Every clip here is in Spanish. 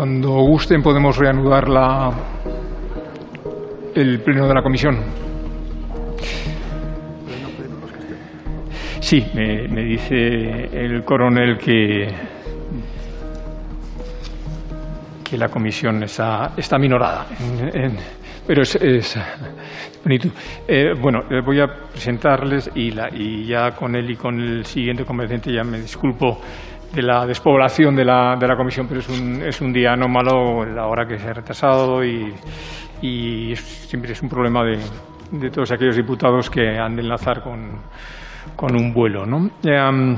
Cuando gusten podemos reanudar la, el pleno de la comisión. Sí, me, me dice el coronel que, que la comisión está, está minorada. Pero es, es bonito. Eh, bueno, eh, voy a presentarles y, la- y ya con él y con el siguiente convergente ya me disculpo de la despoblación de la, de la comisión, pero es un, es un día anómalo la hora que se ha retrasado y, y es- siempre es un problema de, de todos aquellos diputados que han de enlazar con, con un vuelo. ¿no? Em,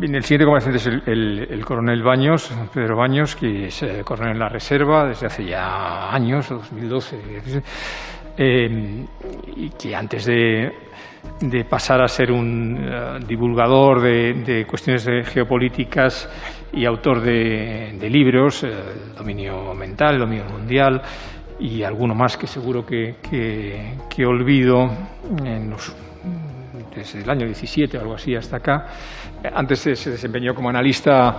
Bien, el siguiente convaleciente es el, el- el coronel Baños, Pedro Baños, que es eh, coronel en la reserva desde hace ya años, 2012, eh, y que antes de, de pasar a ser un eh, divulgador de, cuestiones de geopolíticas y autor de, libros, eh, dominio mental, dominio mundial y alguno más que seguro que, que- olvido desde el año 17 o algo así hasta acá. Antes se, se desempeñó como analista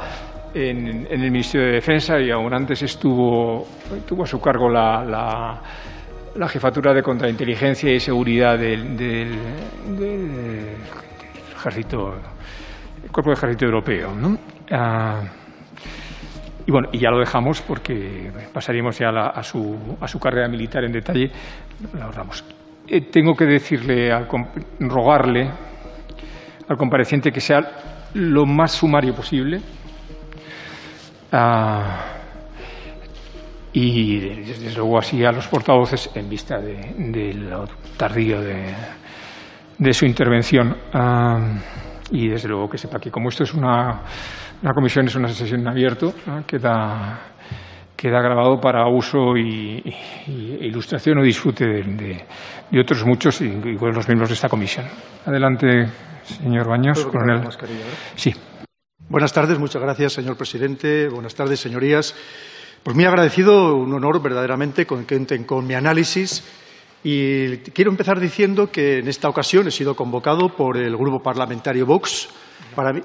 en, el Ministerio de Defensa y aún antes estuvo, tuvo a su cargo la- la jefatura de contrainteligencia y seguridad del, del- ejército, el cuerpo de ejército europeo. ¿no? Ah, y bueno, y ya lo dejamos porque pasaríamos ya a, su, a su carrera militar en detalle. La ahorramos. Eh, tengo que decirle, al rogarle al compareciente que sea lo más sumario posible. Ah, y desde luego así a los portavoces en vista de, de lo tardío de, de su intervención. Ah, y desde luego que sepa que como esto es una, una comisión, es una sesión en abierto, ¿no? queda, queda grabado para uso y, y- e ilustración o disfrute de, de- de otros muchos, igual los miembros de esta comisión. Adelante, señor Baños, coronel. Sí. Buenas tardes, muchas gracias, señor presidente. Buenas tardes, señorías. Pues muy agradecido, un honor verdaderamente con que cuenten con mi análisis. Y quiero empezar diciendo que en esta ocasión he sido convocado por el Grupo Parlamentario Vox para mí.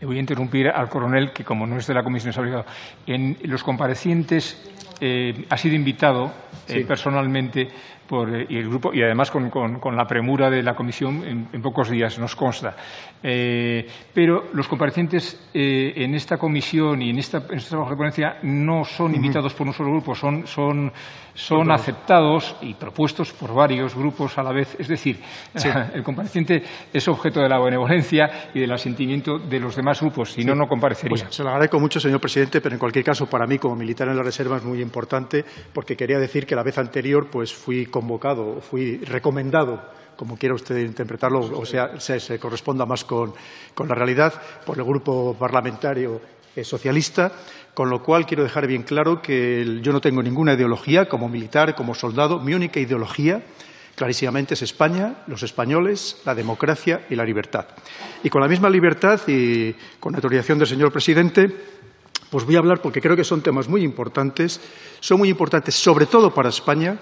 Le voy a interrumpir al coronel, que como no es de la comisión, es obligado. En los comparecientes eh, ha sido invitado eh, Sí. personalmente por eh, y el grupo y además con, con- con la premura de la comisión en, en pocos días, nos consta. Eh, pero los comparecientes eh, en esta comisión y en, esta, en este trabajo de ponencia no son invitados por un solo grupo, son, son, son aceptados y propuestos por varios grupos a la vez. Es decir, el compareciente es objeto de la benevolencia y del asentimiento de los demás grupos, si no, no comparecería. Pues se lo agradezco mucho, señor presidente, pero en cualquier caso, para mí, como militar en la reserva, es muy importante porque quería decir que la vez anterior pues, fui convocado, fui recomendado, como quiera usted interpretarlo, o sea, se, se corresponda más con, con la realidad, por el Grupo Parlamentario eh, Socialista, con lo cual quiero dejar bien claro que el- yo no tengo ninguna ideología como militar, como soldado. Mi única ideología clarísimamente es España, los españoles, la democracia y la libertad. Y con la misma libertad y con autorización del señor presidente, pues voy a hablar porque creo que son temas muy importantes, son muy importantes sobre todo para España,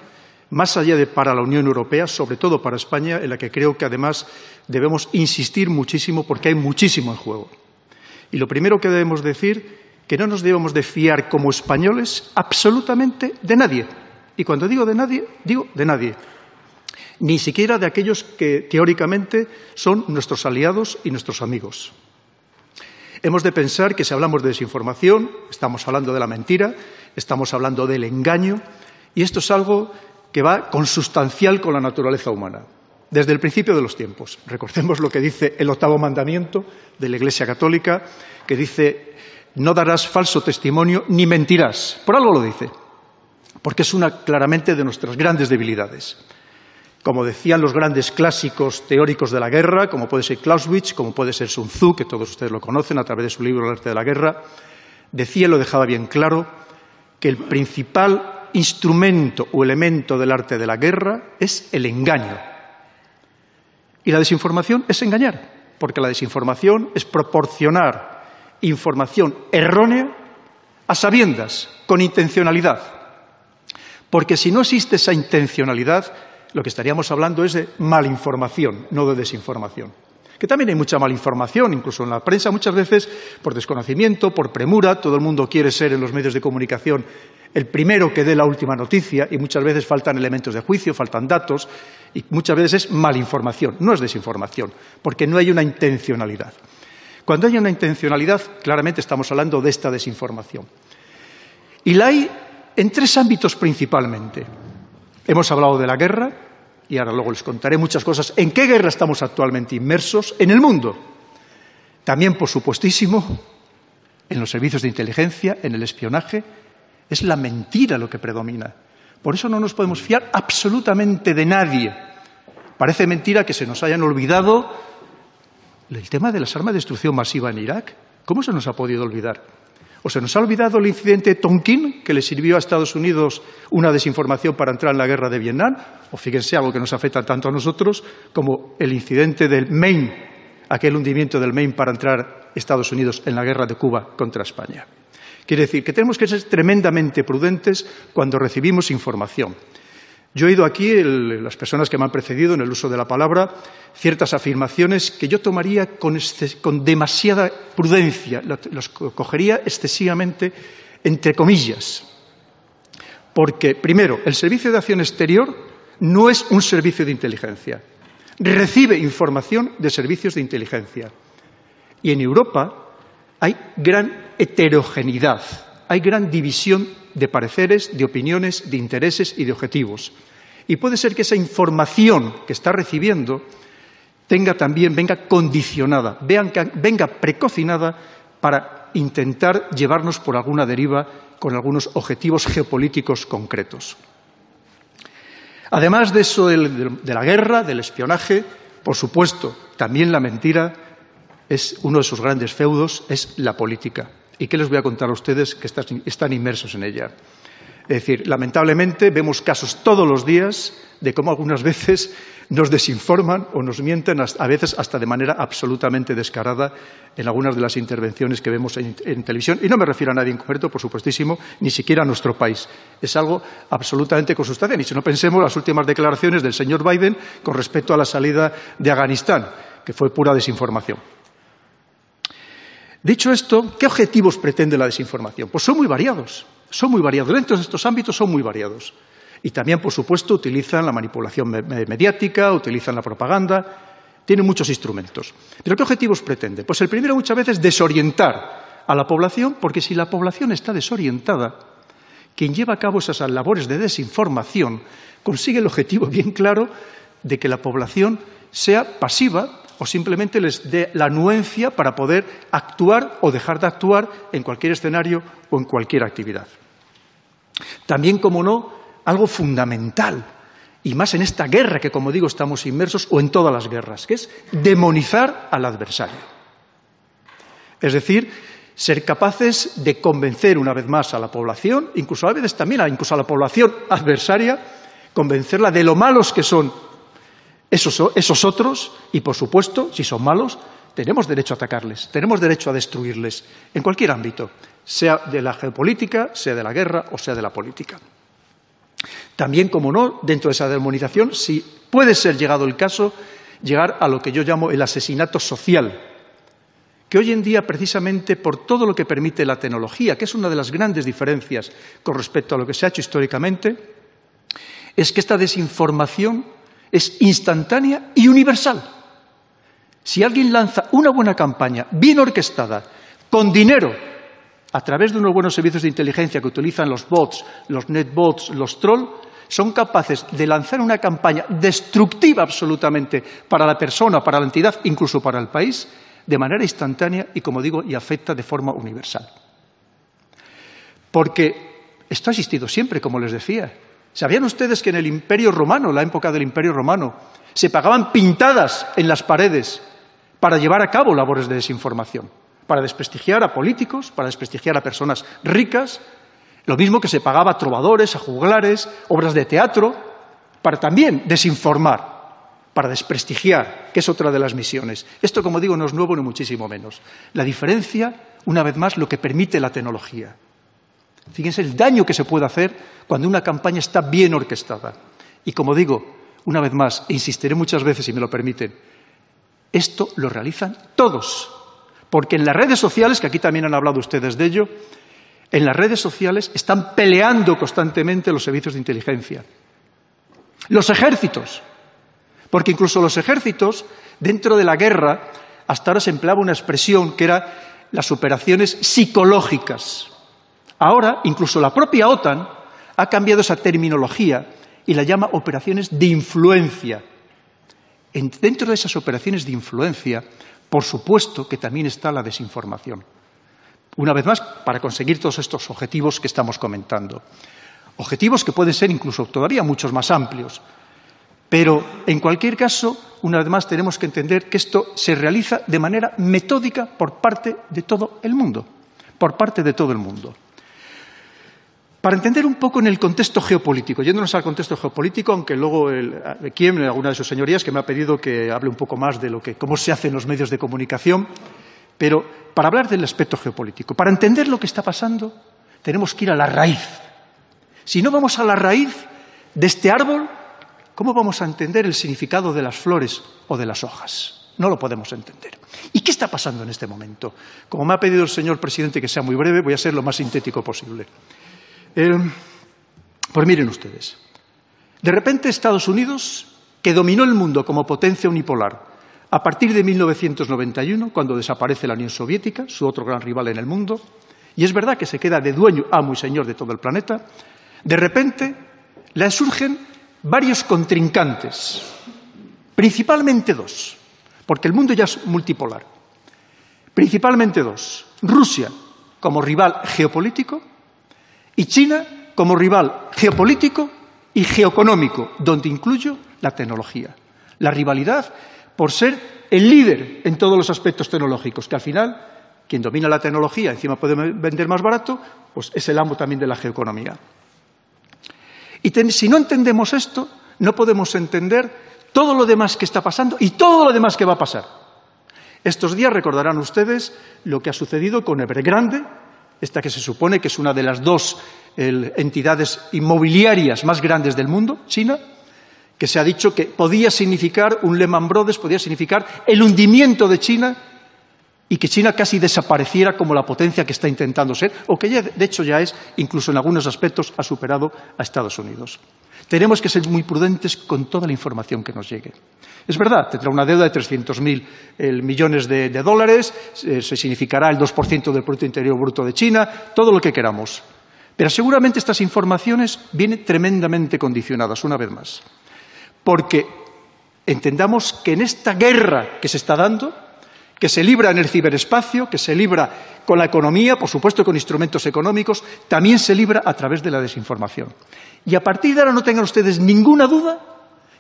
más allá de para la Unión Europea, sobre todo para España, en la que creo que además debemos insistir muchísimo porque hay muchísimo en juego. Y lo primero que debemos decir que no nos debemos de fiar como españoles absolutamente de nadie. Y cuando digo de nadie, digo de nadie. Ni siquiera de aquellos que teóricamente son nuestros aliados y nuestros amigos. Hemos de pensar que si hablamos de desinformación, estamos hablando de la mentira, estamos hablando del engaño, y esto es algo que va consustancial con la naturaleza humana. Desde el principio de los tiempos. Recordemos lo que dice el octavo mandamiento de la Iglesia Católica, que dice, no darás falso testimonio ni mentirás. Por algo lo dice, porque es una claramente de nuestras grandes debilidades. Como decían los grandes clásicos teóricos de la guerra, como puede ser Clausewitz, como puede ser Sun Tzu, que todos ustedes lo conocen a través de su libro El arte de la guerra, decía y lo dejaba bien claro que el principal instrumento o elemento del arte de la guerra es el engaño. Y la desinformación es engañar, porque la desinformación es proporcionar información errónea a sabiendas, con intencionalidad. Porque si no existe esa intencionalidad, lo que estaríamos hablando es de malinformación, no de desinformación. que también hay mucha malinformación, incluso en la prensa muchas veces por desconocimiento, por premura, todo el mundo quiere ser en los medios de comunicación el primero que dé la última noticia y muchas veces faltan elementos de juicio, faltan datos y muchas veces es malinformación, no es desinformación, porque no hay una intencionalidad. Cuando hay una intencionalidad, claramente estamos hablando de esta desinformación. Y la hay en tres ámbitos principalmente. Hemos hablado de la guerra, y ahora luego les contaré muchas cosas. ¿En qué guerra estamos actualmente inmersos? En el mundo. También, por supuestísimo, en los servicios de inteligencia, en el espionaje. Es la mentira lo que predomina. Por eso no nos podemos fiar absolutamente de nadie. Parece mentira que se nos hayan olvidado el tema de las armas de destrucción masiva en Irak. ¿Cómo se nos ha podido olvidar? ¿O se nos ha olvidado el incidente Tonkin, que le sirvió a Estados Unidos una desinformación para entrar en la guerra de Vietnam? O fíjense algo que nos afecta tanto a nosotros como el incidente del Maine, aquel hundimiento del Maine para entrar Estados Unidos en la guerra de Cuba contra España. Quiere decir que tenemos que ser tremendamente prudentes cuando recibimos información. Yo he oído aquí, las personas que me han precedido en el uso de la palabra, ciertas afirmaciones que yo tomaría con, demasiada prudencia, las cogería excesivamente entre comillas. Porque, primero, el Servicio de Acción Exterior no es un servicio de inteligencia. Recibe información de servicios de inteligencia. Y en Europa hay gran heterogeneidad, hay gran división de pareceres, de opiniones, de intereses y de objetivos. Y puede ser que esa información que está recibiendo tenga también, venga condicionada, venga precocinada para intentar llevarnos por alguna deriva con algunos objetivos geopolíticos concretos. Además de eso de la guerra, del espionaje, por supuesto, también la mentira es uno de sus grandes feudos, es la política. ¿Y qué les voy a contar a ustedes que están inmersos en ella? Es decir, lamentablemente vemos casos todos los días de cómo algunas veces nos desinforman o nos mienten, a veces hasta de manera absolutamente descarada en algunas de las intervenciones que vemos en, televisión. Y no me refiero a nadie en concreto, por supuestísimo, ni siquiera a nuestro país. Es algo absolutamente consustancial. Y si no pensemos las últimas declaraciones del señor Biden con respecto a la salida de Afganistán, que fue pura desinformación. Dicho esto, ¿qué objetivos pretende la desinformación? Pues son muy variados, son muy variados. Dentro de estos ámbitos son muy variados. Y también, por supuesto, utilizan la manipulación mediática, utilizan la propaganda, tienen muchos instrumentos. ¿Pero qué objetivos pretende? Pues el primero muchas veces desorientar a la población, porque si la población está desorientada, quien lleva a cabo esas labores de desinformación consigue el objetivo bien claro de que la población sea pasiva o simplemente les dé la anuencia para poder actuar o dejar de actuar en cualquier escenario o en cualquier actividad. También, como no, algo fundamental, y más en esta guerra que, como digo, estamos inmersos, o en todas las guerras, que es demonizar al adversario. Es decir, ser capaces de convencer una vez más a la población, incluso a veces también incluso a la población adversaria, convencerla de lo malos que son esos, otros, y por supuesto, si son malos, tenemos derecho a atacarles, tenemos derecho a destruirles, en cualquier ámbito, sea de la geopolítica, sea de la guerra o sea de la política. También, como no, dentro de esa demonización, si puede ser llegado el caso, llegar a lo que yo llamo el asesinato social, que hoy en día, precisamente por todo lo que permite la tecnología, que es una de las grandes diferencias con respecto a lo que se ha hecho históricamente, es que esta desinformación es instantánea y universal. Si alguien lanza una buena campaña, bien orquestada, con dinero, a través de unos buenos servicios de inteligencia que utilizan los bots, los netbots, los trolls, son capaces de lanzar una campaña destructiva absolutamente para la persona, para la entidad, incluso para el país, de manera instantánea y, como digo, y afecta de forma universal. Porque esto ha existido siempre, como les decía. ¿Sabían ustedes que en el Imperio Romano, la época del Imperio Romano, se pagaban pintadas en las paredes para llevar a cabo labores de desinformación? Para desprestigiar a políticos, para desprestigiar a personas ricas, lo mismo que se pagaba a trovadores, a juglares, obras de teatro, para también desinformar, para desprestigiar, que es otra de las misiones. Esto, como digo, no es nuevo ni muchísimo menos. La diferencia, una vez más, lo que permite la tecnología. Fíjense el daño que se puede hacer cuando una campaña está bien orquestada. Y como digo, una vez más, e insistiré muchas veces si me lo permiten, Esto lo realizan todos, porque en las redes sociales, que aquí también han hablado ustedes de ello, en las redes sociales están peleando constantemente los servicios de inteligencia. Los ejércitos, porque incluso los ejércitos, dentro de la guerra, hasta ahora se empleaba una expresión que era las operaciones psicológicas. Ahora, incluso la propia OTAN ha cambiado esa terminología y la llama operaciones de influencia. dentro de esas operaciones de influencia, por supuesto que también está la desinformación. Una vez más, para conseguir todos estos objetivos que estamos comentando. Objetivos que pueden ser incluso todavía muchos más amplios. Pero, en cualquier caso, una vez más tenemos que entender que esto se realiza de manera metódica por parte de todo el mundo. Por parte de todo el mundo. Para entender un poco en el contexto geopolítico, yéndonos al contexto geopolítico, aunque luego el, Kiem, alguna de sus señorías, que me ha pedido que hable un poco más de lo que, cómo se hace en los medios de comunicación, pero para hablar del aspecto geopolítico, para entender lo que está pasando, tenemos que ir a la raíz. Si no vamos a la raíz de este árbol, ¿cómo vamos a entender el significado de las flores o de las hojas? No lo podemos entender. ¿Y qué está pasando en este momento? Como me ha pedido el señor presidente que sea muy breve, voy a ser lo más sintético posible. Eh, pues miren ustedes, de repente Estados Unidos, que dominó el mundo como potencia unipolar a partir de 1991, cuando desaparece la Unión Soviética, su otro gran rival en el mundo, y es verdad que se queda de dueño, amo y señor de todo el planeta, de repente le surgen varios contrincantes, principalmente dos, porque el mundo ya es multipolar, principalmente dos, Rusia como rival geopolítico y China como rival geopolítico y geoeconómico, donde incluyo la tecnología. La rivalidad por ser el líder en todos los aspectos tecnológicos, que al final quien domina la tecnología, encima puede vender más barato, pues es el amo también de la geoeconomía. Y si no entendemos esto, no podemos entender todo lo demás que está pasando y todo lo demás que va a pasar. Estos días recordarán ustedes lo que ha sucedido con Evergrande, esta que se supone que es una de las dos entidades inmobiliarias más grandes del mundo, China, que se ha dicho que podía significar un Lehman Brothers, podía significar el hundimiento de China y que China casi desapareciera como la potencia que está intentando ser, o que ya, de hecho ya es, incluso en algunos aspectos, ha superado a Estados Unidos. Tenemos que ser muy prudentes con toda la información que nos llegue. Es verdad, tendrá una deuda de 300.000 millones de, dólares, se significará el 2% del Producto Interior Bruto de China, todo lo que queramos. Pero seguramente estas informaciones vienen tremendamente condicionadas, una vez más. Porque entendamos que en esta guerra que se está dando, que se libra en el ciberespacio, que se libra con la economía, por supuesto con instrumentos económicos, también se libra a través de la desinformación. Y a partir de ahora no tengan ustedes ninguna duda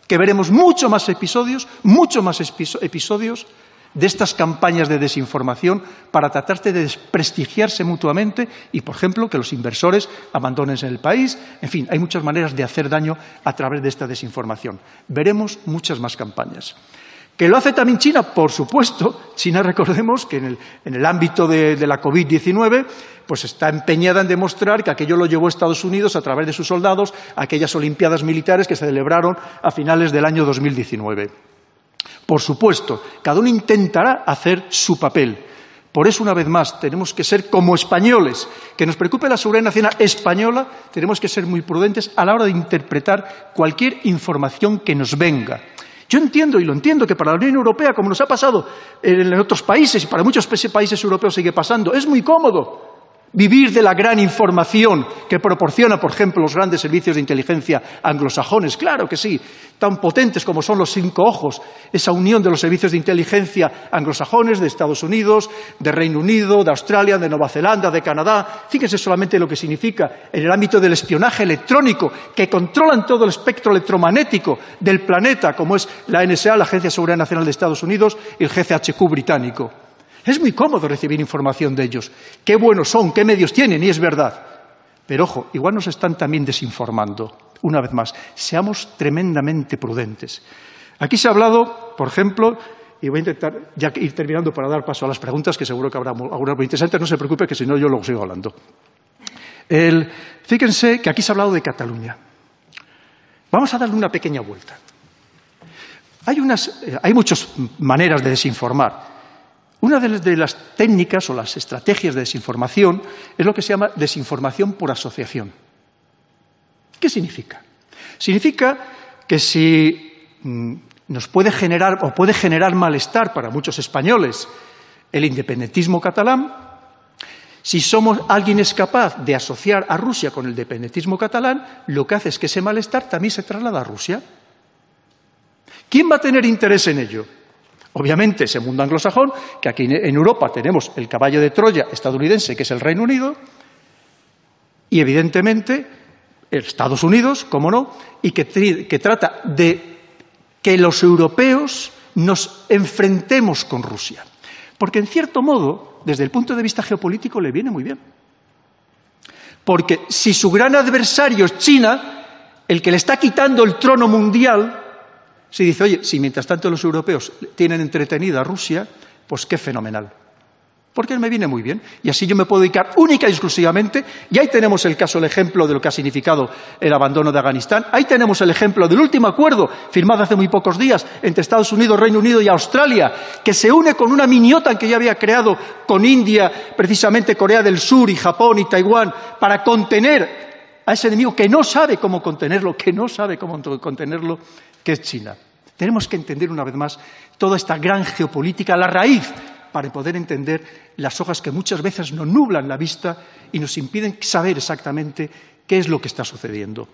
que veremos mucho más episodios, mucho más episodios de estas campañas de desinformación para tratarse de desprestigiarse mutuamente y, por ejemplo, que los inversores abandonen el país. En fin, hay muchas maneras de hacer daño a través de esta desinformación. Veremos muchas más campañas. ¿Que lo hace también China? Por supuesto. China, recordemos que en el, ámbito de, la COVID-19 pues está empeñada en demostrar que aquello lo llevó Estados Unidos a través de sus soldados a aquellas Olimpiadas militares que se celebraron a finales del año 2019. Por supuesto, cada uno intentará hacer su papel. Por eso, una vez más, tenemos que ser como españoles. Que nos preocupe la seguridad nacional española, tenemos que ser muy prudentes a la hora de interpretar cualquier información que nos venga. Yo entiendo y lo entiendo que para la Unión Europea, como nos ha pasado en otros países y para muchos países europeos sigue pasando, es muy cómodo vivir de la gran información que proporciona, por ejemplo, los grandes servicios de inteligencia anglosajones. Claro que sí, tan potentes como son los cinco ojos, esa unión de los servicios de inteligencia anglosajones de Estados Unidos, de Reino Unido, de Australia, de Nueva Zelanda, de Canadá. Fíjense solamente lo que significa en el ámbito del espionaje electrónico, que controlan todo el espectro electromagnético del planeta, como es la NSA, la Agencia de Seguridad Nacional de Estados Unidos, y el GCHQ británico. Es muy cómodo recibir información de ellos. Qué buenos son, qué medios tienen, y es verdad. Pero ojo, igual nos están también desinformando. Una vez más, seamos tremendamente prudentes. Aquí se ha hablado, por ejemplo, y voy a intentar ya ir terminando para dar paso a las preguntas, que seguro que habrá algunas muy interesantes. No se preocupe, que si no yo luego sigo hablando. fíjense que aquí se ha hablado de Cataluña. Vamos a darle una pequeña vuelta. Hay, unas, eh, hay muchas maneras de desinformar. Una de las técnicas o las estrategias de desinformación es lo que se llama desinformación por asociación. ¿Qué significa? Significa que si mm, nos puede generar o puede generar malestar para muchos españoles el independentismo catalán, si somos alguien es capaz de asociar a Rusia con el independentismo catalán, lo que hace es que ese malestar también se traslada a Rusia. ¿Quién va a tener interés en ello? Obviamente ese mundo anglosajón, que aquí en Europa tenemos el caballo de Troya estadounidense, que es el Reino Unido, y evidentemente Estados Unidos, como no, y que, que trata de que los europeos nos enfrentemos con Rusia. Porque, en cierto modo, desde el punto de vista geopolítico, le viene muy bien. Porque si su gran adversario es China, el que le está quitando el trono mundial, se dice, oye, si mientras tanto los europeos tienen entretenida a Rusia, pues qué fenomenal. Porque me viene muy bien. Y así yo me puedo dedicar única y exclusivamente. Y ahí tenemos el caso, el ejemplo de lo que ha significado el abandono de Afganistán. Ahí tenemos el ejemplo del último acuerdo firmado hace muy pocos días entre Estados Unidos, Reino Unido y Australia, que se une con una miniota que ya había creado con India, precisamente Corea del Sur y Japón y Taiwán, para contener a ese enemigo que no sabe cómo contenerlo, que no sabe cómo contenerlo, que es China. Tenemos que entender una vez más toda esta gran geopolítica, la raíz, para poder entender las hojas que muchas veces nos nublan la vista y nos impiden saber exactamente qué es lo que está sucediendo.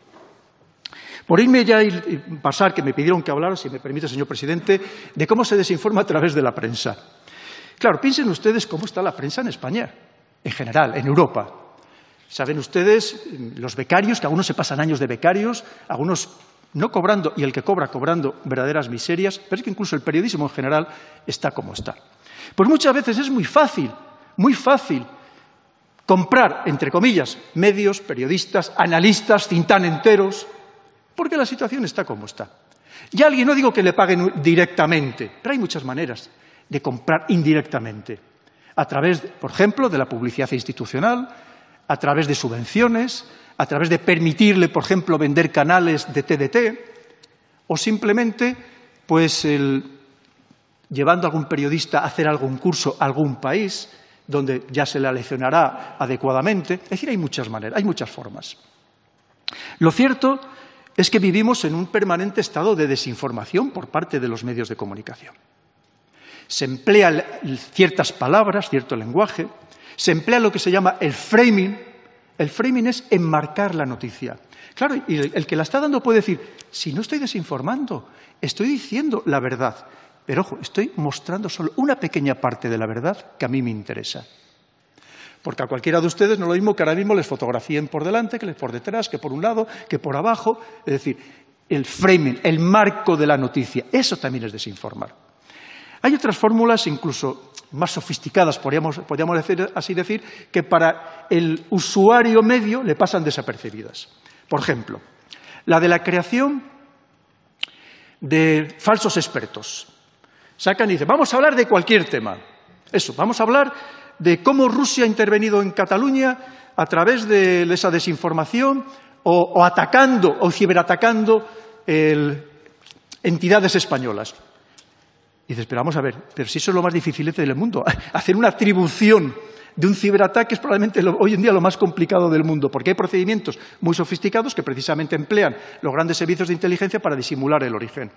Por irme ya y pasar, que me pidieron que hablara, si me permite, señor presidente, de cómo se desinforma a través de la prensa. Claro, piensen ustedes cómo está la prensa en España, en general, en Europa. Saben ustedes, los becarios, que algunos se pasan años de becarios, algunos no cobrando, y el que cobra cobrando verdaderas miserias, pero es que incluso el periodismo en general está como está. Pues muchas veces es muy fácil, muy fácil comprar, entre comillas, medios, periodistas, analistas, cintán enteros, porque la situación está como está. Y alguien, no digo que le paguen directamente, pero hay muchas maneras de comprar indirectamente. A través, por ejemplo, de la publicidad institucional, a través de subvenciones, a través de permitirle, por ejemplo, vender canales de TDT, o simplemente, pues, llevando a algún periodista a hacer algún curso a algún país, donde ya se le leccionará adecuadamente. Es decir, hay muchas maneras, hay muchas formas. Lo cierto es que vivimos en un permanente estado de desinformación por parte de los medios de comunicación. Se emplean ciertas palabras, cierto lenguaje, se emplea lo que se llama el framing. El framing es enmarcar la noticia. Claro, y el que la está dando puede decir, si no estoy desinformando, estoy diciendo la verdad. Pero ojo, estoy mostrando solo una pequeña parte de la verdad que a mí me interesa. Porque a cualquiera de ustedes no es lo mismo que ahora mismo les fotografíen por delante, que les por detrás, que por un lado, que por abajo. Es decir, el framing, el marco de la noticia, eso también es desinformar. Hay otras fórmulas incluso más sofisticadas, podríamos, así decir, que para el usuario medio le pasan desapercibidas. Por ejemplo, la de la creación de falsos expertos. Sacan y dicen, vamos a hablar de cualquier tema. Eso, vamos a hablar de cómo Rusia ha intervenido en Cataluña a través de esa desinformación o, atacando o ciberatacando entidades españolas. Y dices, pero vamos a ver, pero si eso es lo más difícil del mundo, hacer una atribución de un ciberataque es probablemente hoy en día lo más complicado del mundo, porque hay procedimientos muy sofisticados que precisamente emplean los grandes servicios de inteligencia para disimular el origen.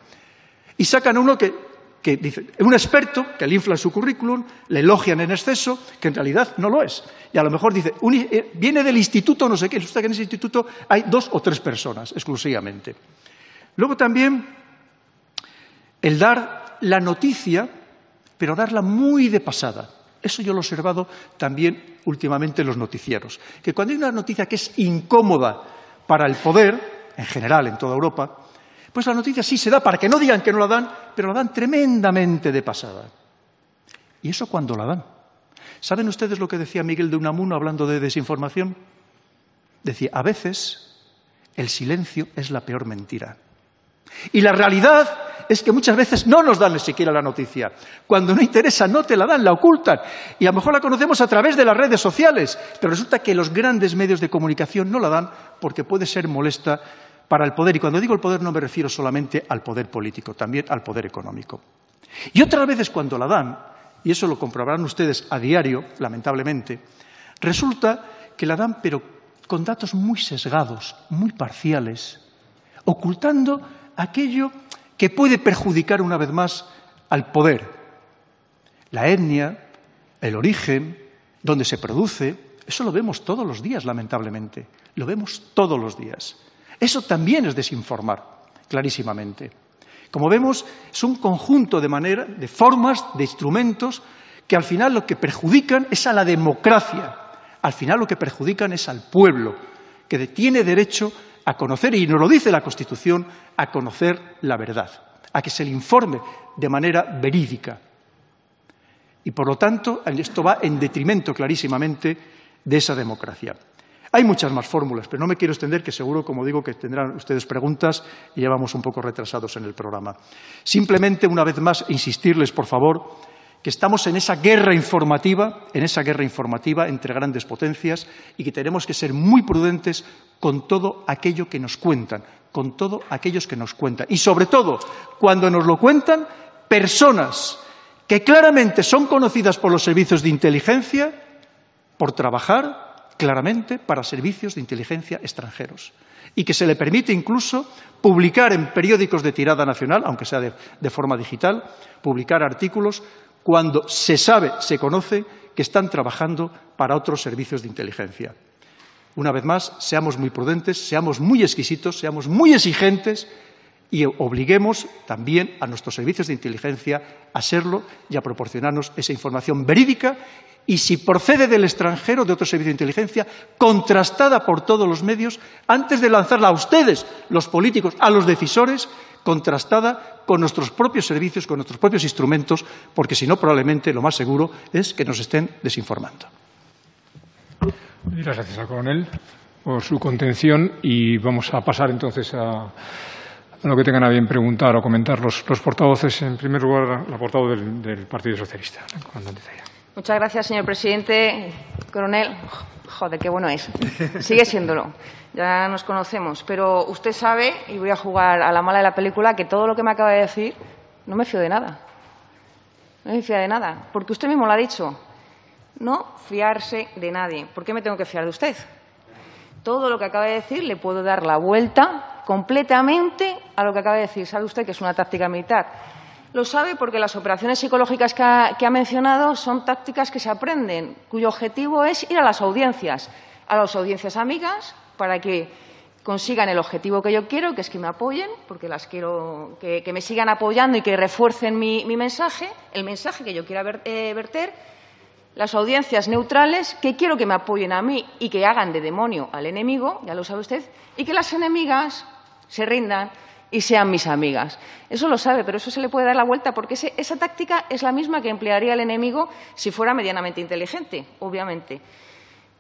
Y sacan uno que, que dice, un experto que le infla su currículum, le elogian en exceso, que en realidad no lo es. Y a lo mejor dice, eh, viene del instituto, no sé qué, resulta que en ese instituto hay dos o tres personas exclusivamente. Luego también el dar la noticia, pero darla muy de pasada. Eso yo lo he observado también últimamente en los noticieros. Que cuando hay una noticia que es incómoda para el poder, en general en toda Europa, pues la noticia sí se da para que no digan que no la dan, pero la dan tremendamente de pasada. ¿Y eso cuando la dan? ¿Saben ustedes lo que decía Miguel de Unamuno hablando de desinformación? Decía, a veces el silencio es la peor mentira. Y la realidad es que muchas veces no nos dan ni siquiera la noticia. Cuando no interesa, no te la dan, la ocultan. Y a lo mejor la conocemos a través de las redes sociales, pero resulta que los grandes medios de comunicación no la dan porque puede ser molesta para el poder. Y cuando digo el poder no me refiero solamente al poder político, también al poder económico. Y otras veces cuando la dan, y eso lo comprobarán ustedes a diario, lamentablemente, resulta que la dan pero con datos muy sesgados, muy parciales, ocultando aquello que puede perjudicar una vez más al poder. La etnia, el origen, donde se produce, eso lo vemos todos los días, lamentablemente. Lo vemos todos los días. Eso también es desinformar, clarísimamente. Como vemos, es un conjunto de, maneras, de formas, de instrumentos que al final lo que perjudican es a la democracia, al final lo que perjudican es al pueblo, que tiene derecho a conocer, y nos lo dice la Constitución, a conocer la verdad, a que se le informe de manera verídica. Y por lo tanto, esto va en detrimento clarísimamente de esa democracia. Hay muchas más fórmulas, pero no me quiero extender, que seguro, como digo, que tendrán ustedes preguntas y ya vamos un poco retrasados en el programa. Simplemente, una vez más, insistirles, por favor, que estamos en esa guerra informativa, en esa guerra informativa entre grandes potencias y que tenemos que ser muy prudentes con todo aquello que nos cuentan, con todo aquellos que nos cuentan. Y sobre todo, cuando nos lo cuentan, personas que claramente son conocidas por los servicios de inteligencia por trabajar claramente para servicios de inteligencia extranjeros y que se le permite incluso publicar en periódicos de tirada nacional, aunque sea de, de forma digital, publicar artículos cuando se sabe, se conoce que están trabajando para otros servicios de inteligencia. Una vez más, seamos muy prudentes, seamos muy exquisitos, seamos muy exigentes y obliguemos también a nuestros servicios de inteligencia a serlo y a proporcionarnos esa información verídica y si procede del extranjero, de otro servicio de inteligencia, contrastada por todos los medios, antes de lanzarla a ustedes, los políticos, a los decisores, contrastada con nuestros propios servicios, con nuestros propios instrumentos, porque si no, probablemente lo más seguro es que nos estén desinformando. Muchas gracias al coronel por su contención y vamos a pasar entonces a, lo que tengan a bien preguntar o comentar los, portavoces. En primer lugar, la portavoz del, Partido Socialista. Muchas gracias, señor presidente. Coronel, joder, qué bueno es. Sigue siéndolo ya nos conocemos, pero usted sabe, y voy a jugar a la mala de la película, que todo lo que me acaba de decir no me fío de nada. No me fío de nada, porque usted mismo lo ha dicho. No fiarse de nadie. ¿Por qué me tengo que fiar de usted? Todo lo que acaba de decir le puedo dar la vuelta completamente a lo que acaba de decir. ¿Sabe usted que es una táctica militar? Lo sabe porque las operaciones psicológicas que ha, que ha mencionado son tácticas que se aprenden, cuyo objetivo es ir a las audiencias, a las audiencias amigas, para que consigan el objetivo que yo quiero, que es que me apoyen, porque las quiero que, me sigan apoyando y que refuercen mi, mensaje, el mensaje que yo quiera eh, verter, las audiencias neutrales, que quiero que me apoyen a mí y que hagan de demonio al enemigo, ya lo sabe usted, y que las enemigas se rindan y sean mis amigas. Eso lo sabe, pero eso se le puede dar la vuelta porque esa táctica es la misma que emplearía el enemigo si fuera medianamente inteligente, obviamente.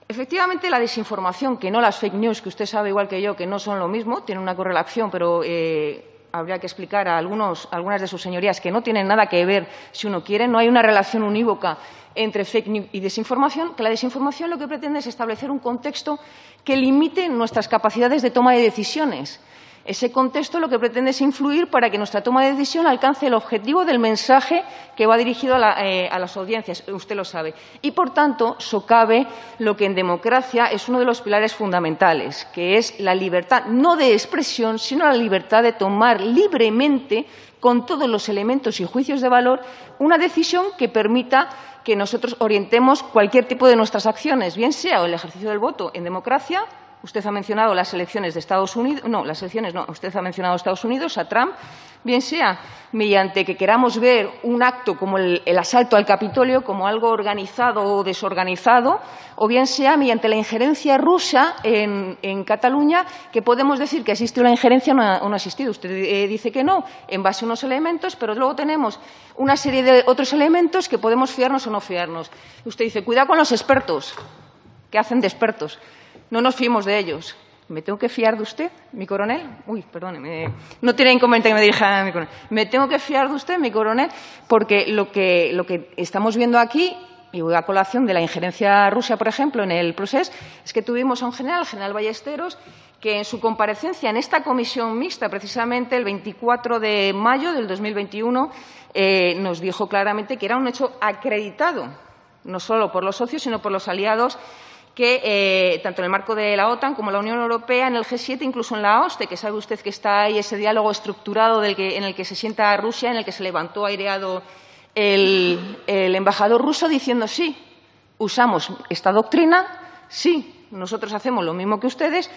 Efectivamente, la desinformación, que no las fake news, que usted sabe igual que yo que no son lo mismo, tienen una correlación, pero eh, habría que explicar a algunos, algunas de sus señorías que no tienen nada que ver, si uno quiere, no hay una relación unívoca entre fake news y desinformación, que la desinformación lo que pretende es establecer un contexto que limite nuestras capacidades de toma de decisiones ese contexto lo que pretende es influir para que nuestra toma de decisión alcance el objetivo del mensaje que va dirigido eh, a, las audiencias. Usted lo sabe. Y, por tanto, socave lo que en democracia es uno de los pilares fundamentales, que es la libertad, no de expresión, sino la libertad de tomar libremente, con todos los elementos y juicios de valor, una decisión que permita que nosotros orientemos cualquier tipo de nuestras acciones, bien sea el ejercicio del voto en democracia Usted ha mencionado las elecciones de Estados Unidos, no, las elecciones no, usted ha mencionado Estados Unidos, a Trump, bien sea mediante que queramos ver un acto como el, asalto al Capitolio como algo organizado o desorganizado, o bien sea mediante la injerencia rusa en, Cataluña, que podemos decir que existe una injerencia o no, ha existido. Usted eh, dice que no, en base a unos elementos, pero luego tenemos una serie de otros elementos que podemos fiarnos o no fiarnos. Usted dice, cuidado con los expertos, que hacen de expertos. No nos fiemos de ellos. ¿Me tengo que fiar de usted, mi coronel? Uy, perdóneme. No tiene inconveniente que me dirija mi coronel. ¿Me tengo que fiar de usted, mi coronel? Porque lo que, lo que estamos viendo aquí y voy a colación de la injerencia rusa, por ejemplo, en el proceso, es que tuvimos a un general, el general Ballesteros, que en su comparecencia en esta comisión mixta, precisamente el 24 de mayo del 2021, eh, nos dijo claramente que era un hecho acreditado, no solo por los socios, sino por los aliados que eh, tanto en el marco de la OTAN como la Unión Europea, en el G7, incluso en la OSCE, que sabe usted que está ahí ese diálogo estructurado en el que se sienta Rusia, en el que se levantó aireado el embajador ruso diciendo sí, usamos esta doctrina, sí, nosotros hacemos lo mismo que ustedes,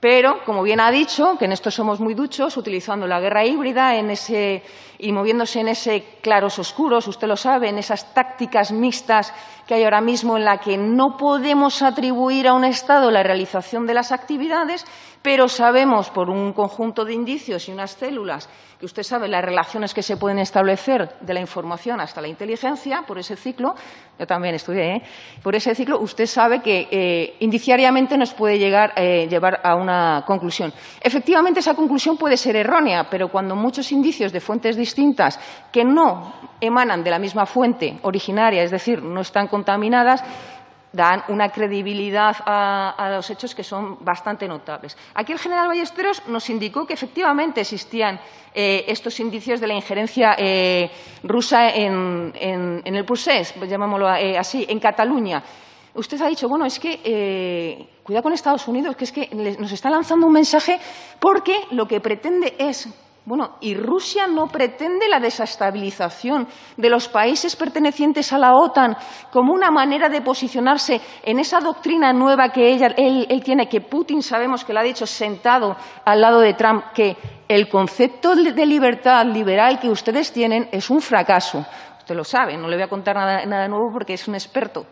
pero, como bien ha dicho, que en esto somos muy duchos, utilizando la guerra híbrida en ese, y moviéndose en ese claros oscuros, usted lo sabe, en esas tácticas mixtas que hay ahora mismo en la que no podemos atribuir a un Estado la realización de las actividades, pero sabemos por un conjunto de indicios y unas células que usted sabe las relaciones que se pueden establecer de la información hasta la inteligencia por ese ciclo, yo también estudié, ¿eh? por ese ciclo usted sabe que eh, indiciariamente nos puede llegar, eh, llevar a una conclusión. Efectivamente, esa conclusión puede ser errónea, pero cuando muchos indicios de fuentes distintas que no emanan de la misma fuente originaria, es decir, no están contaminadas, dan una credibilidad a, los hechos que son bastante notables. Aquí el general Ballesteros nos indicó que efectivamente existían eh, estos indicios de la injerencia eh, rusa en, el procés, llamémoslo eh, así, en Cataluña. Usted ha dicho, bueno, es que cuidado con Estados Unidos, que es que nos está lanzando un mensaje porque lo que pretende es bueno, ¿y Rusia no pretende la desestabilización de los países pertenecientes a la OTAN como una manera de posicionarse en esa doctrina nueva que él, tiene, que Putin sabemos que lo ha dicho sentado al lado de Trump, que el concepto de libertad liberal que ustedes tienen es un fracaso? Usted lo sabe, no le voy a contar nada, nada nuevo porque es un experto,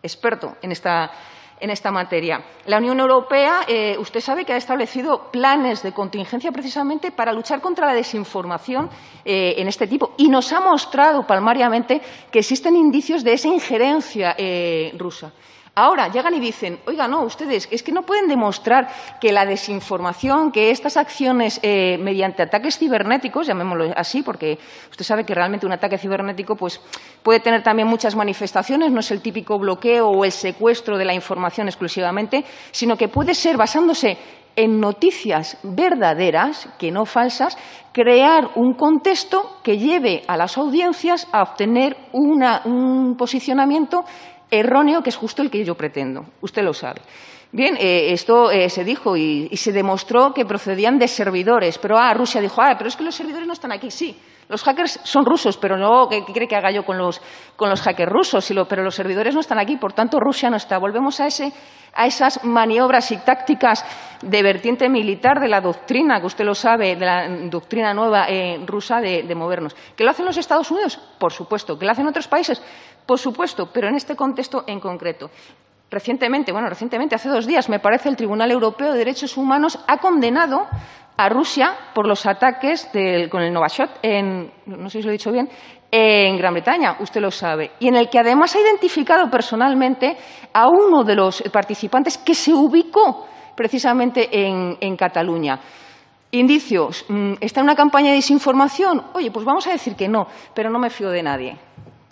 experto en esta en esta materia. La Unión Europea, eh, usted sabe que ha establecido planes de contingencia precisamente para luchar contra la desinformación eh, en este tipo y nos ha mostrado palmariamente que existen indicios de esa injerencia eh, rusa. Ahora llegan y dicen, oiga, no, ustedes, es que no pueden demostrar que la desinformación, que estas acciones eh, mediante ataques cibernéticos, llamémoslo así, porque usted sabe que realmente un ataque cibernético pues, puede tener también muchas manifestaciones, no es el típico bloqueo o el secuestro de la información exclusivamente, sino que puede ser basándose en noticias verdaderas, que no falsas, crear un contexto que lleve a las audiencias a obtener un posicionamiento erróneo, que es justo el que yo pretendo. Usted lo sabe. Bien, eh, esto eh, se dijo y, se demostró que procedían de servidores. Pero ah, Rusia dijo, ah, pero es que los servidores no están aquí. Sí, los hackers son rusos, pero no, ¿qué, cree que haga yo con los, con los hackers rusos? pero los servidores no están aquí, por tanto Rusia no está. Volvemos a, ese, a esas maniobras y tácticas de vertiente militar de la doctrina, que usted lo sabe, de la doctrina nueva eh, rusa de, de movernos. ¿Que lo hacen los Estados Unidos? Por supuesto. ¿Que lo hacen otros países? Por supuesto, pero en este contexto en concreto. Recientemente, bueno, recientemente, hace dos días, me parece, el Tribunal Europeo de Derechos Humanos ha condenado a Rusia por los ataques con el Novashot, en, no sé si lo he dicho bien, en Gran Bretaña, usted lo sabe, y en el que además ha identificado personalmente a uno de los participantes que se ubicó precisamente en, Cataluña. Indicios. Mm, ¿Está en una campaña de desinformación? Oye, pues vamos a decir que no, pero no me fío de nadie.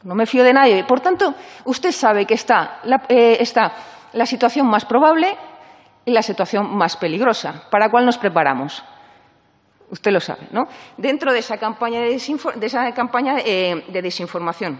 No me fío de nadie. Por tanto, usted sabe que está la, eh, está la situación más probable y la situación más peligrosa. ¿Para cuál nos preparamos? Usted lo sabe, ¿no? Dentro de esa campaña de, esa campaña, eh, de desinformación.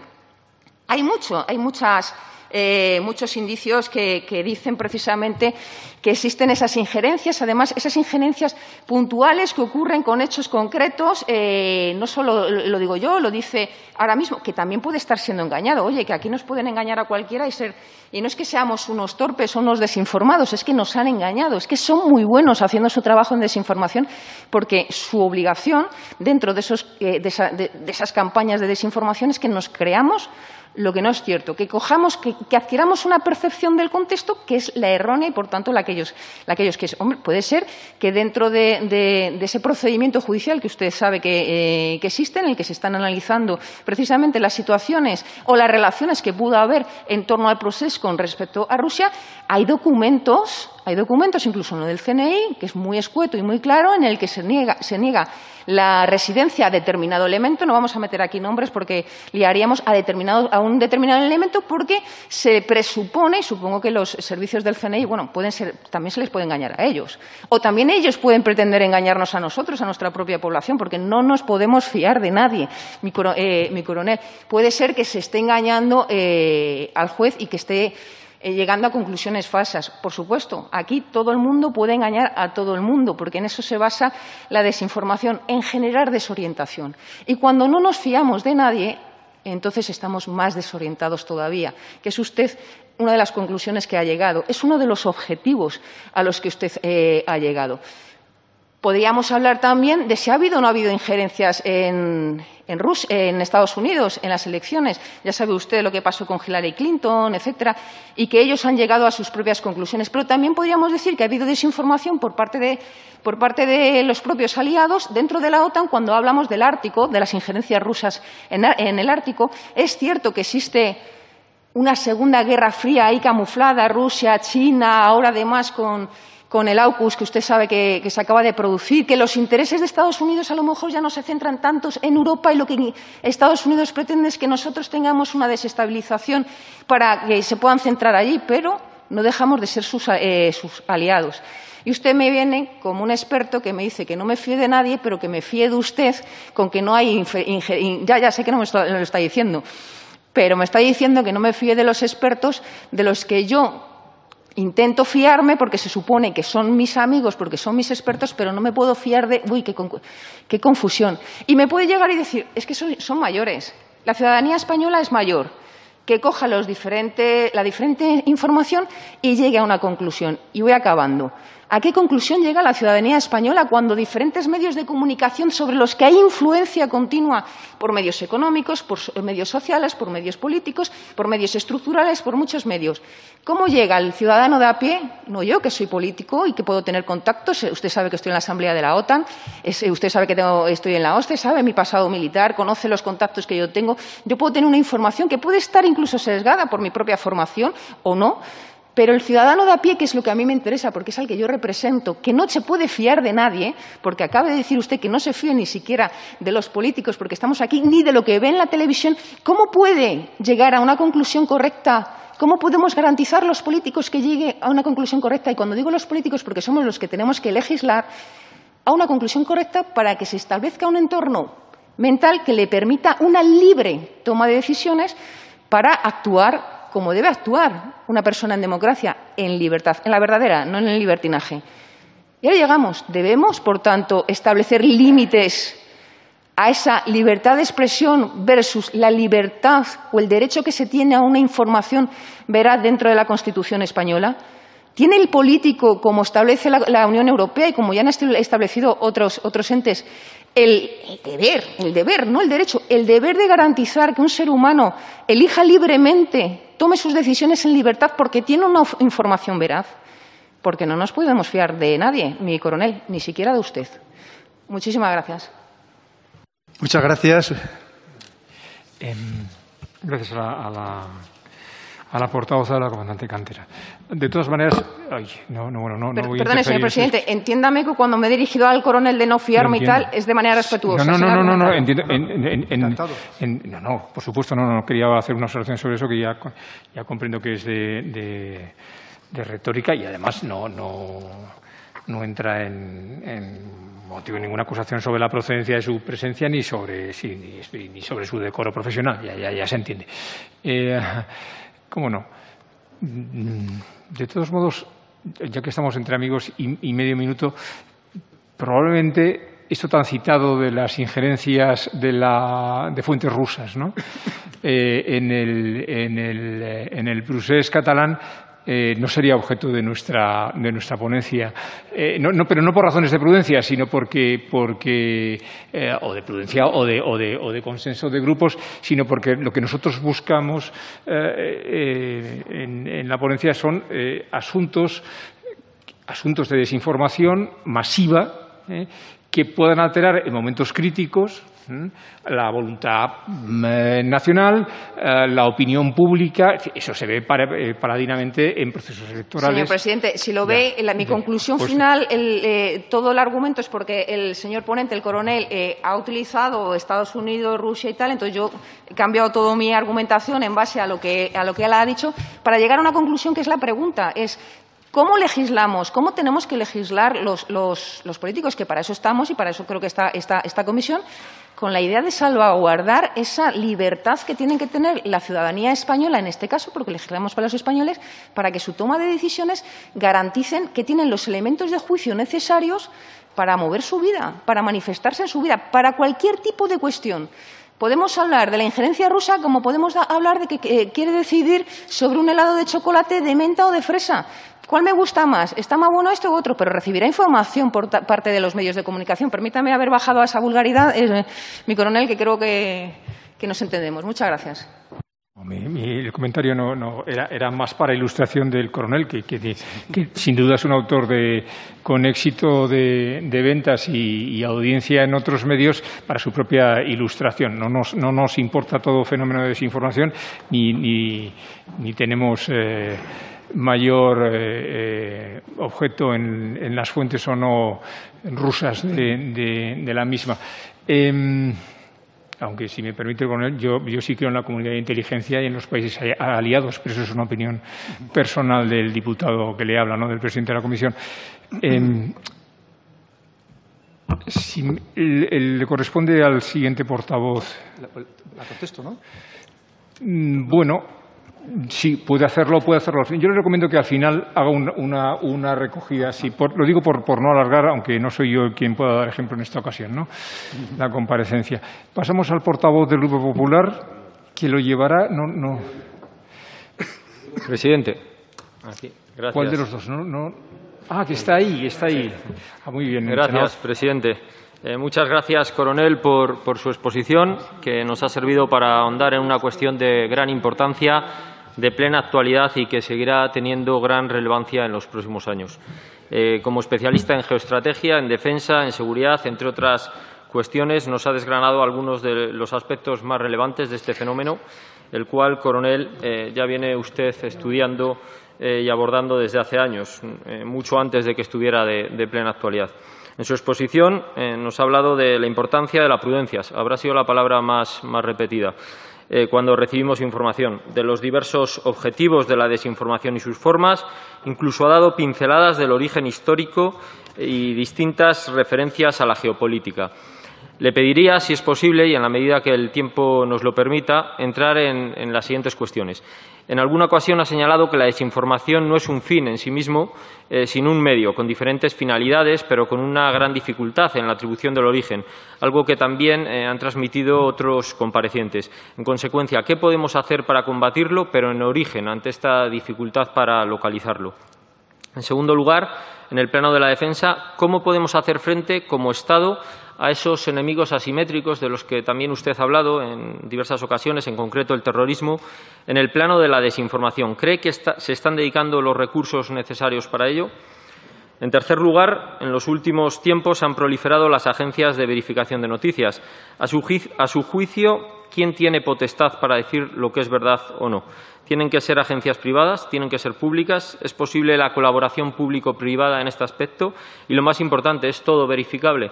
Hay mucho, hay muchas eh, muchos indicios que, dicen precisamente que existen esas injerencias, además esas injerencias puntuales que ocurren con hechos concretos, eh, no solo lo digo yo, lo dice ahora mismo, que también puede estar siendo engañado. Oye, que aquí nos pueden engañar a cualquiera y ser. Y no es que seamos unos torpes o unos desinformados, es que nos han engañado, es que son muy buenos haciendo su trabajo en desinformación, porque su obligación dentro de, esos, eh, de esas campañas de desinformación es que nos creamos lo que no es cierto, que cojamos, que, adquiramos una percepción del contexto que es la errónea y, por tanto, la que ellos, la que, ellos Hombre, puede ser que dentro de, ese procedimiento judicial que usted sabe eh, que, existe, en el que se están analizando precisamente las situaciones o las relaciones que pudo haber en torno al proceso con respecto a Rusia, hay documentos Hay documentos, incluso uno del CNI, que es muy escueto y muy claro, en el que se niega, la residencia a determinado elemento. No vamos a meter aquí nombres porque liaríamos a, determinado, a un determinado elemento porque se presupone, y supongo que los servicios del CNI, bueno, también se les puede engañar a ellos. O también ellos pueden pretender engañarnos a nosotros, a nuestra propia población, porque no nos podemos fiar de nadie, mi, eh, coronel. Puede ser que se esté engañando eh, al juez y que esté eh, llegando a conclusiones falsas. Por supuesto, aquí todo el mundo puede engañar a todo el mundo, porque en eso se basa la desinformación, en generar desorientación. Y cuando no nos fiamos de nadie, entonces estamos más desorientados todavía, que es usted una de las conclusiones que ha llegado, es uno de los objetivos a los que usted eh, ha llegado. Podríamos hablar también de si ha habido o no ha habido injerencias en, en, Estados Unidos en las elecciones. Ya sabe usted lo que pasó con Hillary Clinton, etcétera, y que ellos han llegado a sus propias conclusiones. Pero también podríamos decir que ha habido desinformación por parte de, por parte de los propios aliados dentro de la OTAN cuando hablamos del Ártico, de las injerencias rusas en, en el Ártico. Es cierto que existe una segunda guerra fría ahí camuflada, Rusia, China, ahora además con con el AUKUS que usted sabe que, se acaba de producir, que los intereses de Estados Unidos a lo mejor ya no se centran tanto en Europa y lo que Estados Unidos pretende es que nosotros tengamos una desestabilización para que se puedan centrar allí, pero no dejamos de ser sus, eh, aliados. Y usted me viene como un experto que me dice que no me fíe de nadie, pero que me fíe de usted con que no hay... Ya, ya sé que no me lo está diciendo, pero me está diciendo que no me fíe de los expertos de los que yo intento fiarme porque se supone que son mis amigos, porque son mis expertos, pero no me puedo fiar de... Uy, qué, confusión. Y me puede llegar y decir, es que son, mayores. La ciudadanía española es mayor. Que coja la diferente información y llegue a una conclusión. Y voy acabando. ¿A qué conclusión llega la ciudadanía española cuando diferentes medios de comunicación sobre los que hay influencia continua por medios económicos, por medios sociales, por medios políticos, por medios estructurales, por muchos medios? ¿Cómo llega el ciudadano de a pie? No yo, que soy político y que puedo tener contactos. Usted sabe que estoy en la Asamblea de la OTAN, usted sabe que estoy en la OSCE, sabe mi pasado militar, conoce los contactos que yo tengo. Yo puedo tener una información que puede estar incluso sesgada por mi propia formación o no, pero el ciudadano de a pie, que es lo que a mí me interesa, porque es al que yo represento, que no se puede fiar de nadie, porque acaba de decir usted que no se fíe ni siquiera de los políticos, porque estamos aquí, ni de lo que ve en la televisión, ¿cómo puede llegar a una conclusión correcta? ¿Cómo podemos garantizar los políticos que llegue a una conclusión correcta? Y cuando digo los políticos, porque somos los que tenemos que legislar, a una conclusión correcta para que se establezca un entorno mental que le permita una libre toma de decisiones para actuar como debe actuar una persona en democracia, en libertad, en la verdadera, no en el libertinaje. Y ahora llegamos. Debemos, por tanto, establecer límites a esa libertad de expresión versus la libertad o el derecho que se tiene a una información veraz dentro de la Constitución española. ¿Tiene el político, como establece la, Unión Europea y como ya han establecido otros, otros entes, el, deber, el deber, no el derecho, el deber de garantizar que un ser humano elija libremente, tome sus decisiones en libertad porque tiene una información veraz? Porque no nos podemos fiar de nadie, mi coronel, ni siquiera de usted. Muchísimas gracias. Muchas gracias. Em, gracias a la a la portavoz de la comandante Cantera. De todas maneras, ay, no, no, bueno, no, no voy Perdone, señor presidente, entiéndame que cuando me he dirigido al coronel de no fiarme y tal, es de manera respetuosa. No, no, no, no, no, entiendo, no, no, por supuesto, no, no, quería hacer una observación sobre eso que ya, ya comprendo que es de, de, de retórica y además no, no, no entra en, en motivo ninguna acusación sobre la procedencia de su presencia ni sobre, sí, ni, ni sobre su decoro profesional, ya, ya, ya se entiende. Eh, ¿Cómo no? De todos modos, ya que estamos entre amigos y, medio minuto, probablemente esto tan citado de las injerencias de, la, de fuentes rusas ¿no? Eh, en, el, en, el, en el catalán eh, no sería objeto de nuestra, de nuestra ponencia. Eh, no, pero no por razones de prudencia, sino porque, porque eh, o de prudencia o de, o, de, o de, consenso de grupos, sino porque lo que nosotros buscamos en, en, la ponencia son asuntos, asuntos de desinformación masiva que puedan alterar en momentos críticos la voluntad mm, nacional, eh, la opinión pública, eso se ve eh, paradinamente en procesos electorales. Señor presidente, si lo ve, mi conclusión pues final, eh, todo el argumento es porque el señor ponente, el coronel, ha utilizado Estados Unidos, Rusia y tal, entonces yo he cambiado toda mi argumentación en base a lo que, a lo que él ha dicho para llegar a una conclusión que es la pregunta, es ¿Cómo legislamos? ¿Cómo tenemos que legislar los, políticos? Que para eso estamos y para eso creo que está esta, comisión, con la idea de salvaguardar esa libertad que tienen que tener la ciudadanía española, en este caso, porque legislamos para los españoles, para que su toma de decisiones garanticen que tienen los elementos de juicio necesarios para mover su vida, para manifestarse en su vida, para cualquier tipo de cuestión. Podemos hablar de la injerencia rusa como podemos hablar de que quiere decidir sobre un helado de chocolate de menta o de fresa. ¿Cuál me gusta más? ¿Está más bueno esto u otro? Pero recibirá información por parte de los medios de comunicación. Permítame haber bajado a esa vulgaridad, eh, mi coronel, que creo que, nos entendemos. Muchas gracias. Mi, comentario no, era, más para ilustración del coronel, que, sin duda es un autor de, con éxito de, ventas y, audiencia en otros medios para su propia ilustración. No nos, importa todo fenómeno de desinformación ni, tenemos. Eh, mayor eh, eh, objeto en, las fuentes o no rusas de, la misma. Em, aunque, si me permite, yo, yo sí creo en la comunidad de inteligencia y en los países aliados, pero eso es una opinión personal del diputado que le habla, no del presidente de la Comisión. Em, si, le corresponde al siguiente portavoz. La, contesto, ¿no? Mm, bueno, Sí, puede hacerlo, puede hacerlo. Yo le recomiendo que al final haga una, recogida así. lo digo por, no alargar, aunque no soy yo quien pueda dar ejemplo en esta ocasión, ¿no? La comparecencia. Pasamos al portavoz del Grupo Popular, que lo llevará. No, no. Presidente. ¿Cuál de los dos? No, Ah, que está ahí, está ahí. Ah, muy bien. Gracias, presidente. Eh, muchas gracias, coronel, por, su exposición, que nos ha servido para ahondar en una cuestión de gran importancia, de plena actualidad y que seguirá teniendo gran relevancia en los próximos años. Eh, como especialista en geoestrategia, en defensa, en seguridad, entre otras cuestiones, nos ha desgranado algunos de los aspectos más relevantes de este fenómeno, el cual, coronel, eh, ya viene usted estudiando y abordando desde hace años, mucho antes de que estuviera de plena actualidad. En su exposición eh, nos ha hablado de la importancia de la prudencia, habrá sido la palabra más, repetida, eh, cuando recibimos información, de los diversos objetivos de la desinformación y sus formas, incluso ha dado pinceladas del origen histórico y distintas referencias a la geopolítica. Le pediría, si es posible, y en la medida que el tiempo nos lo permita, entrar en, las siguientes cuestiones. En alguna ocasión ha señalado que la desinformación no es un fin en sí mismo, eh, sino un medio, con diferentes finalidades, pero con una gran dificultad en la atribución del origen, algo que también eh, han transmitido otros comparecientes. En consecuencia, ¿qué podemos hacer para combatirlo, pero en origen, ante esta dificultad para localizarlo? En segundo lugar, en el plano de la defensa, ¿cómo podemos hacer frente como Estado a esos enemigos asimétricos de los que también usted ha hablado en diversas ocasiones, en concreto el terrorismo, en el plano de la desinformación? ¿Cree que se están dedicando los recursos necesarios para ello? En tercer lugar, en los últimos tiempos han proliferado las agencias de verificación de noticias. A su, juicio, ¿quién tiene potestad para decir lo que es verdad o no? ¿Tienen que ser agencias privadas? ¿Tienen que ser públicas? ¿Es posible la colaboración público-privada en este aspecto? Y lo más importante, ¿es todo verificable?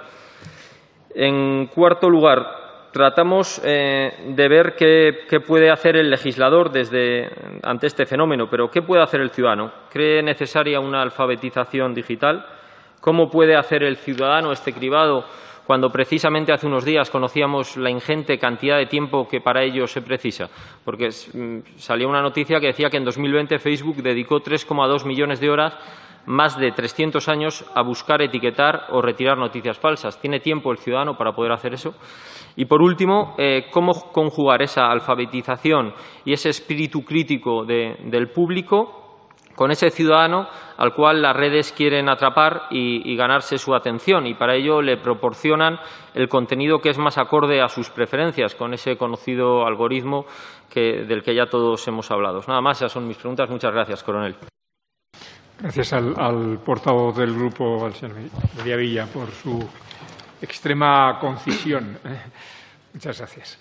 En cuarto lugar, tratamos eh, de ver qué, puede hacer el legislador ante este fenómeno, pero ¿qué puede hacer el ciudadano? ¿Cree necesaria una alfabetización digital? ¿Cómo puede hacer el ciudadano este cribado cuando precisamente hace unos días conocíamos la ingente cantidad de tiempo que para ello se precisa? Porque mm, salió una noticia que decía que en 2020 Facebook dedicó 3,2 millones de horas más de 300 años a buscar, etiquetar o retirar noticias falsas. ¿Tiene tiempo el ciudadano para poder hacer eso? Y, por último, eh, cómo conjugar esa alfabetización y ese espíritu crítico del público con ese ciudadano al cual las redes quieren atrapar y, ganarse su atención y para ello le proporcionan el contenido que es más acorde a sus preferencias con ese conocido algoritmo del que ya todos hemos hablado. Nada más, esas son mis preguntas. Muchas gracias, coronel. Gracias al, portavoz del grupo, al señor Villa, por su extrema concisión. Muchas gracias.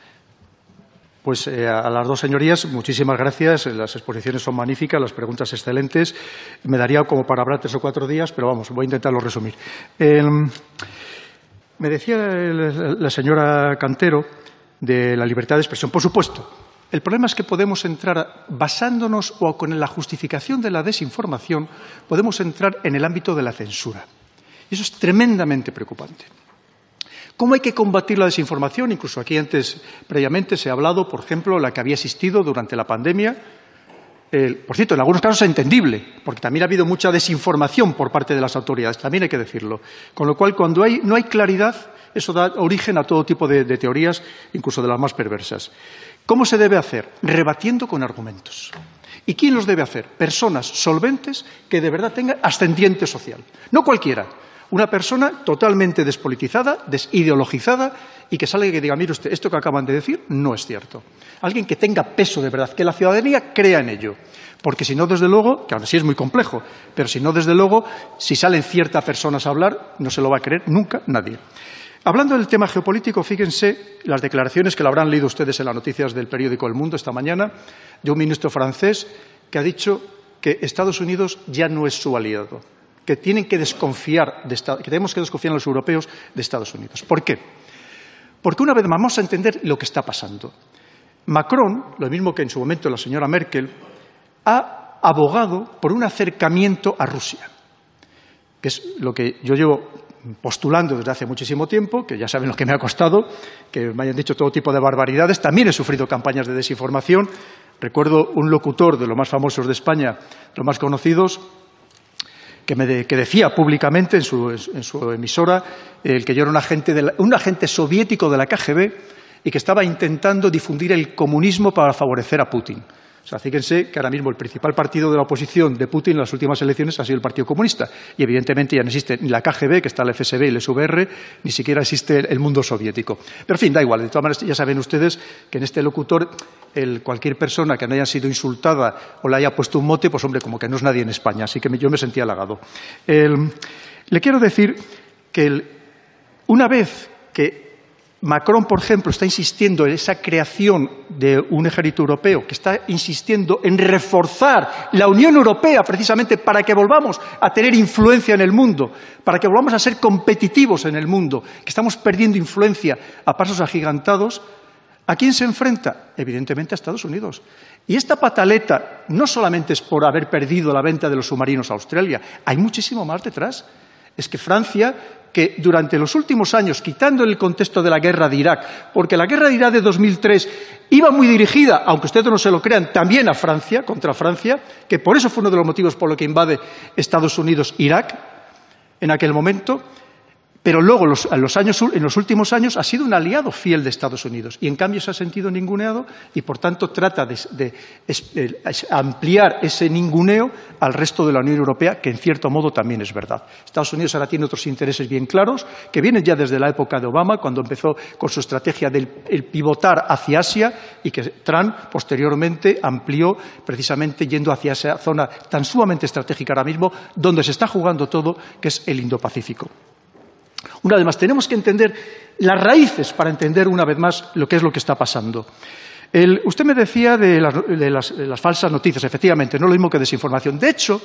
Pues eh, a las dos señorías, muchísimas gracias. Las exposiciones son magníficas, las preguntas excelentes. Me daría como para hablar tres o cuatro días, pero vamos, voy a intentarlo resumir. me decía la señora Cantero de la libertad de expresión. Por supuesto, el problema es que podemos entrar, basándonos o con la justificación de la desinformación, podemos entrar en el ámbito de la censura. Y eso es tremendamente preocupante. ¿Cómo hay que combatir la desinformación? Incluso aquí antes, previamente, se ha hablado, por ejemplo, la que había existido durante la pandemia. por cierto, en algunos casos es entendible, porque también ha habido mucha desinformación por parte de las autoridades, también hay que decirlo. Con lo cual, cuando no hay claridad, eso da origen a todo tipo de, de teorías, incluso de las más perversas. ¿Cómo se debe hacer? Rebatiendo con argumentos. ¿Y quién los debe hacer? Personas solventes que de verdad tengan ascendiente social. No cualquiera, una persona totalmente despolitizada, desideologizada y que salga y que diga, mire usted, esto que acaban de decir no es cierto. Alguien que tenga peso de verdad, que la ciudadanía crea en ello. Porque si no, desde luego, que ahora sí es muy complejo, pero si no, desde luego, si salen ciertas personas a hablar, no se lo va a creer nunca nadie. Hablando del tema geopolítico, fíjense las declaraciones que lo habrán leído ustedes en las noticias del periódico El Mundo esta mañana, de un ministro francés que ha dicho que Estados Unidos ya no es su aliado que tienen que desconfiar, de, que tenemos que desconfiar los europeos de Estados Unidos. ¿Por qué? Porque una vez más vamos a entender lo que está pasando. Macron, lo mismo que en su momento la señora Merkel, ha abogado por un acercamiento a Rusia, que es lo que yo llevo postulando desde hace muchísimo tiempo, que ya saben lo que me ha costado, que me hayan dicho todo tipo de barbaridades. También he sufrido campañas de desinformación. Recuerdo un locutor de los más famosos de España, los más conocidos, que, me decía públicamente en su, emisora el que yo era un agente, un agente soviético de la KGB y que estaba intentando difundir el comunismo para favorecer a Putin. O fíjense que ahora mismo el principal partido de la oposición de Putin en las últimas elecciones ha sido el Partido Comunista. Y evidentemente ya no existe ni la KGB, que está el FSB y el SVR, ni siquiera existe el mundo soviético. Pero en fin, da igual. De todas maneras, ya saben ustedes que en este locutor, cualquier persona que no haya sido insultada o le haya puesto un mote, pues hombre, como que no es nadie en España. Así que yo me sentía halagado. le quiero decir que una vez que Macron, por ejemplo, está insistiendo en esa creación de un ejército europeo, que está insistiendo en reforzar la Unión Europea precisamente para que volvamos a tener influencia en el mundo, para que volvamos a ser competitivos en el mundo, que estamos perdiendo influencia a pasos agigantados. ¿A quién se enfrenta? Evidentemente a Estados Unidos. Y esta pataleta no solamente es por haber perdido la venta de los submarinos a Australia, hay muchísimo más detrás. Es que Francia que durante los últimos años, quitando el contexto de la guerra de Irak, porque la guerra de Irak de 2003 iba muy dirigida, aunque ustedes no se lo crean, también a Francia, contra Francia, que por eso fue uno de los motivos por los que invade Estados Unidos Irak en aquel momento, pero luego, en los últimos años, ha sido un aliado fiel de Estados Unidos y, en cambio, se ha sentido ninguneado y, por tanto, trata de, ampliar ese ninguneo al resto de la Unión Europea, que, en cierto modo, también es verdad. Estados Unidos ahora tiene otros intereses bien claros, que vienen ya desde la época de Obama, cuando empezó con su estrategia del pivotar hacia Asia y que Trump, posteriormente, amplió precisamente yendo hacia esa zona tan sumamente estratégica ahora mismo, donde se está jugando todo, que es el Indo-Pacífico. Una vez más, tenemos que entender las raíces para entender una vez más lo que es lo que está pasando. usted me decía de, las, falsas noticias, efectivamente, no lo mismo que desinformación. De hecho,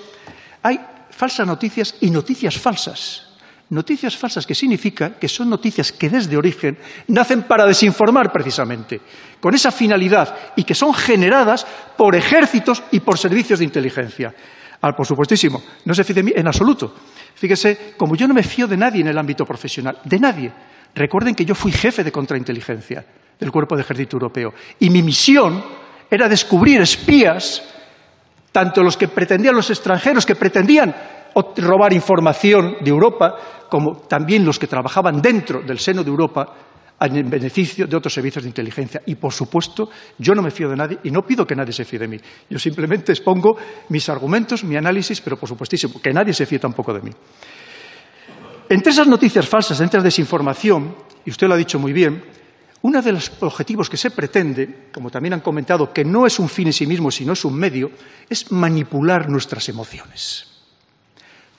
hay falsas noticias y noticias falsas. Noticias falsas que significa que son noticias que desde origen nacen para desinformar precisamente, con esa finalidad y que son generadas por ejércitos y por servicios de inteligencia. Por supuestísimo, no se fíe de mí en absoluto. Fíjese, como yo no me fío de nadie en el ámbito profesional, de nadie. Recuerden que yo fui jefe de contrainteligencia del Cuerpo de Ejército Europeo y mi misión era descubrir espías, tanto los que pretendían los extranjeros, que pretendían robar información de Europa, como también los que trabajaban dentro del seno de Europa en beneficio de otros servicios de inteligencia. Y, por supuesto, yo no me fío de nadie y no pido que nadie se fíe de mí. Yo simplemente expongo mis argumentos, mi análisis, pero, por supuestísimo, que nadie se fíe tampoco de mí. Entre esas noticias falsas, entre esa desinformación, y usted lo ha dicho muy bien, uno de los objetivos que se pretende, como también han comentado, que no es un fin en sí mismo, sino es un medio, es manipular nuestras emociones.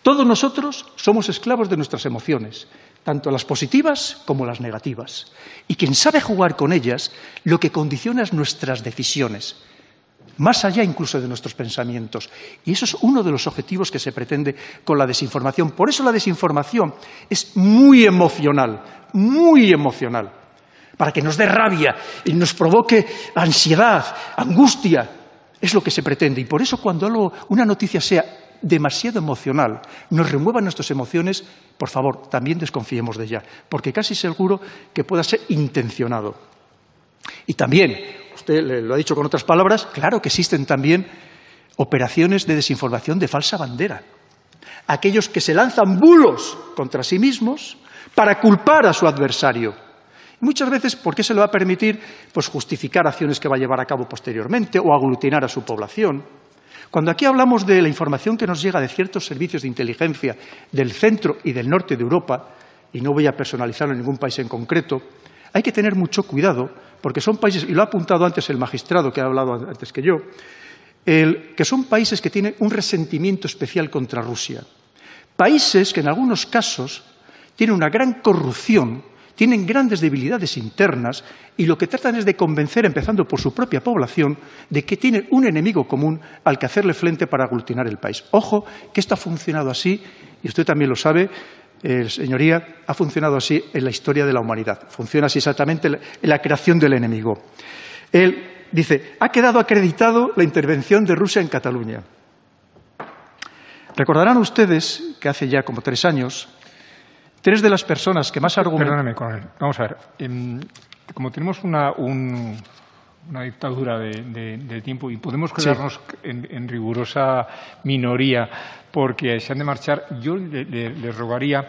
Todos nosotros somos esclavos de nuestras emociones, tanto las positivas como las negativas. Y quien sabe jugar con ellas, lo que condiciona es nuestras decisiones, más allá incluso de nuestros pensamientos. Y eso es uno de los objetivos que se pretende con la desinformación. Por eso la desinformación es muy emocional, muy emocional, para que nos dé rabia y nos provoque ansiedad, angustia. Es lo que se pretende. Y por eso cuando una noticia sea demasiado emocional, nos remueva nuestras emociones, por favor, también desconfiemos de ella, porque casi seguro que pueda ser intencionado. Y también, usted lo ha dicho con otras palabras, claro que existen también operaciones de desinformación de falsa bandera. Aquellos que se lanzan bulos contra sí mismos para culpar a su adversario. Muchas veces, ¿por qué se le va a permitir pues, justificar acciones que va a llevar a cabo posteriormente o aglutinar a su población? Cuando aquí hablamos de la información que nos llega de ciertos servicios de inteligencia del centro y del norte de Europa, y no voy a personalizarlo en ningún país en concreto, hay que tener mucho cuidado porque son países, y lo ha apuntado antes el magistrado que ha hablado antes que yo, que son países que tienen un resentimiento especial contra Rusia. Países que en algunos casos tienen una gran corrupción tienen grandes debilidades internas y lo que tratan es de convencer, empezando por su propia población, de que tienen un enemigo común al que hacerle frente para aglutinar el país. Ojo, que esto ha funcionado así, y usted también lo sabe, eh, señoría, ha funcionado así en la historia de la humanidad. Funciona así exactamente en la creación del enemigo. Él dice, ha quedado acreditado la intervención de Rusia en Cataluña. Recordarán ustedes que hace ya como tres años Tres de las personas que más argumentan... Perdóname, Vamos a ver. Em, como tenemos una, una dictadura de, tiempo y podemos quedarnos en, rigurosa minoría porque se han de marchar, yo les rogaría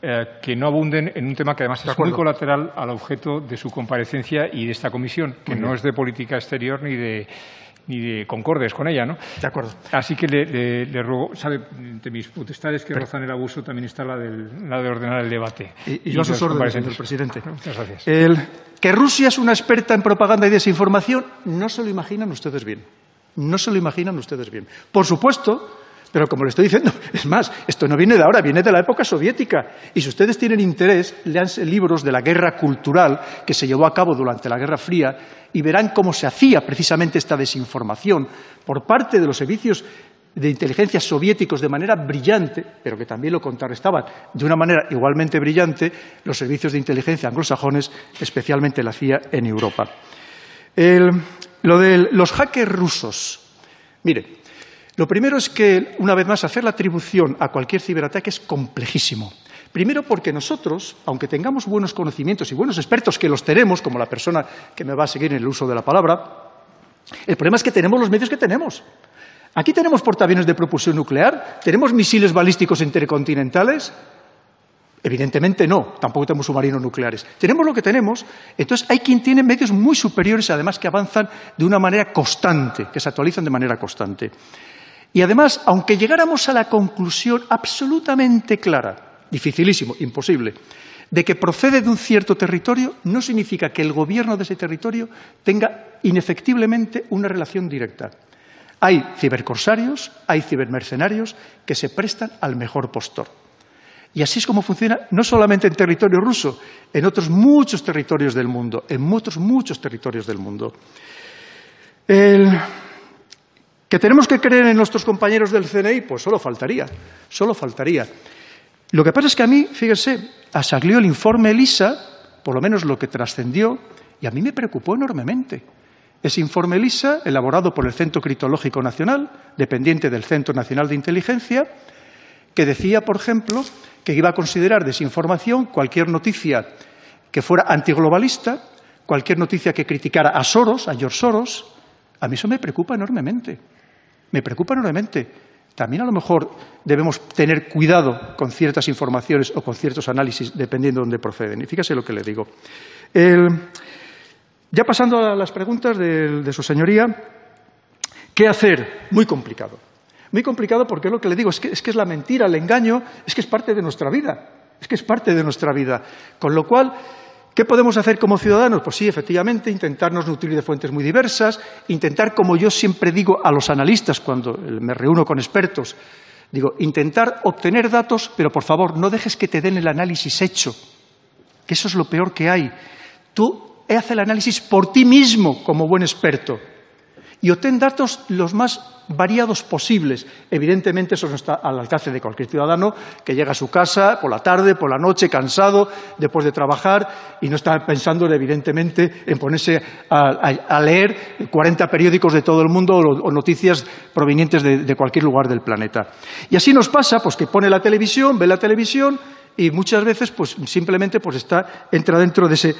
eh, que no abunden en un tema que además es muy colateral al objeto de su comparecencia y de esta comisión, que no es de política exterior ni de ni de concordes con ella, ¿no? De acuerdo. Así que le, ruego, sabe, entre mis potestades que rozan el abuso también está la, la de ordenar el debate. Y, yo a sus órdenes, señor presidente. Muchas gracias. El, que Rusia es una experta en propaganda y desinformación, no se lo imaginan ustedes bien. No se lo imaginan ustedes bien. Por supuesto, pero como le estoy diciendo, es más, esto no viene de ahora, viene de la época soviética. Y si ustedes tienen interés, leanse libros de la guerra cultural que se llevó a cabo durante la Guerra Fría y verán cómo se hacía precisamente esta desinformación por parte de los servicios de inteligencia soviéticos de manera brillante, pero que también lo contrarrestaban de una manera igualmente brillante los servicios de inteligencia anglosajones, especialmente la CIA en Europa. lo de los hackers rusos. Mire, lo primero es que, una vez más, hacer la atribución a cualquier ciberataque es complejísimo. Primero porque nosotros, aunque tengamos buenos conocimientos y buenos expertos, que los tenemos, como la persona que me va a seguir en el uso de la palabra, el problema es que tenemos los medios que tenemos. Aquí tenemos portaaviones de propulsión nuclear, tenemos misiles balísticos intercontinentales. Evidentemente no, tampoco tenemos submarinos nucleares. Tenemos lo que tenemos, entonces hay quien tiene medios muy superiores, además que avanzan de una manera constante, que se actualizan de manera constante. Y además, aunque llegáramos a la conclusión absolutamente clara, dificilísimo, imposible, de que procede de un cierto territorio, no significa que el gobierno de ese territorio tenga inefectiblemente una relación directa. Hay cibercorsarios, hay cibermercenarios que se prestan al mejor postor. Y así es como funciona no solamente en territorio ruso, en otros muchos territorios del mundo, en otros muchos territorios del mundo. El, ¿Que tenemos que creer en nuestros compañeros del CNI? Pues solo faltaría, solo faltaría. Lo que pasa es que a mí, fíjese, salió el informe ELISA, por lo menos lo que trascendió, y a mí me preocupó enormemente. Ese informe ELISA, elaborado por el Centro Critológico Nacional, dependiente del Centro Nacional de Inteligencia, que decía, por ejemplo, que iba a considerar desinformación cualquier noticia que fuera antiglobalista, cualquier noticia que criticara a Soros, a George Soros. A mí eso me preocupa enormemente. Me preocupa enormemente. También a lo mejor debemos tener cuidado con ciertas informaciones o con ciertos análisis, dependiendo de dónde proceden. Y fíjese lo que le digo. ya pasando a las preguntas de, su señoría, ¿qué hacer? Muy complicado. Muy complicado porque lo que le digo es que, es que es la mentira, el engaño, es que es parte de nuestra vida. Es que es parte de nuestra vida. Con lo cual, ¿Qué podemos hacer como ciudadanos? Pues sí, efectivamente, intentarnos nutrir de fuentes muy diversas, intentar, como yo siempre digo a los analistas cuando me reúno con expertos, Digo, intentar obtener datos, pero por favor, no dejes que te den el análisis hecho, que eso es lo peor que hay. Tú haz el análisis por ti mismo como buen experto y obtén datos los más variados posibles. Evidentemente, eso no está al alcance de cualquier ciudadano que llega a su casa por la tarde, por la noche, cansado, después de trabajar, y no está pensando, evidentemente, en ponerse a, leer 40 periódicos de todo el mundo o, noticias provenientes de, de, cualquier lugar del planeta. Y así nos pasa, pues que pone la televisión, ve la televisión, y muchas veces pues simplemente pues está, entra dentro de ese,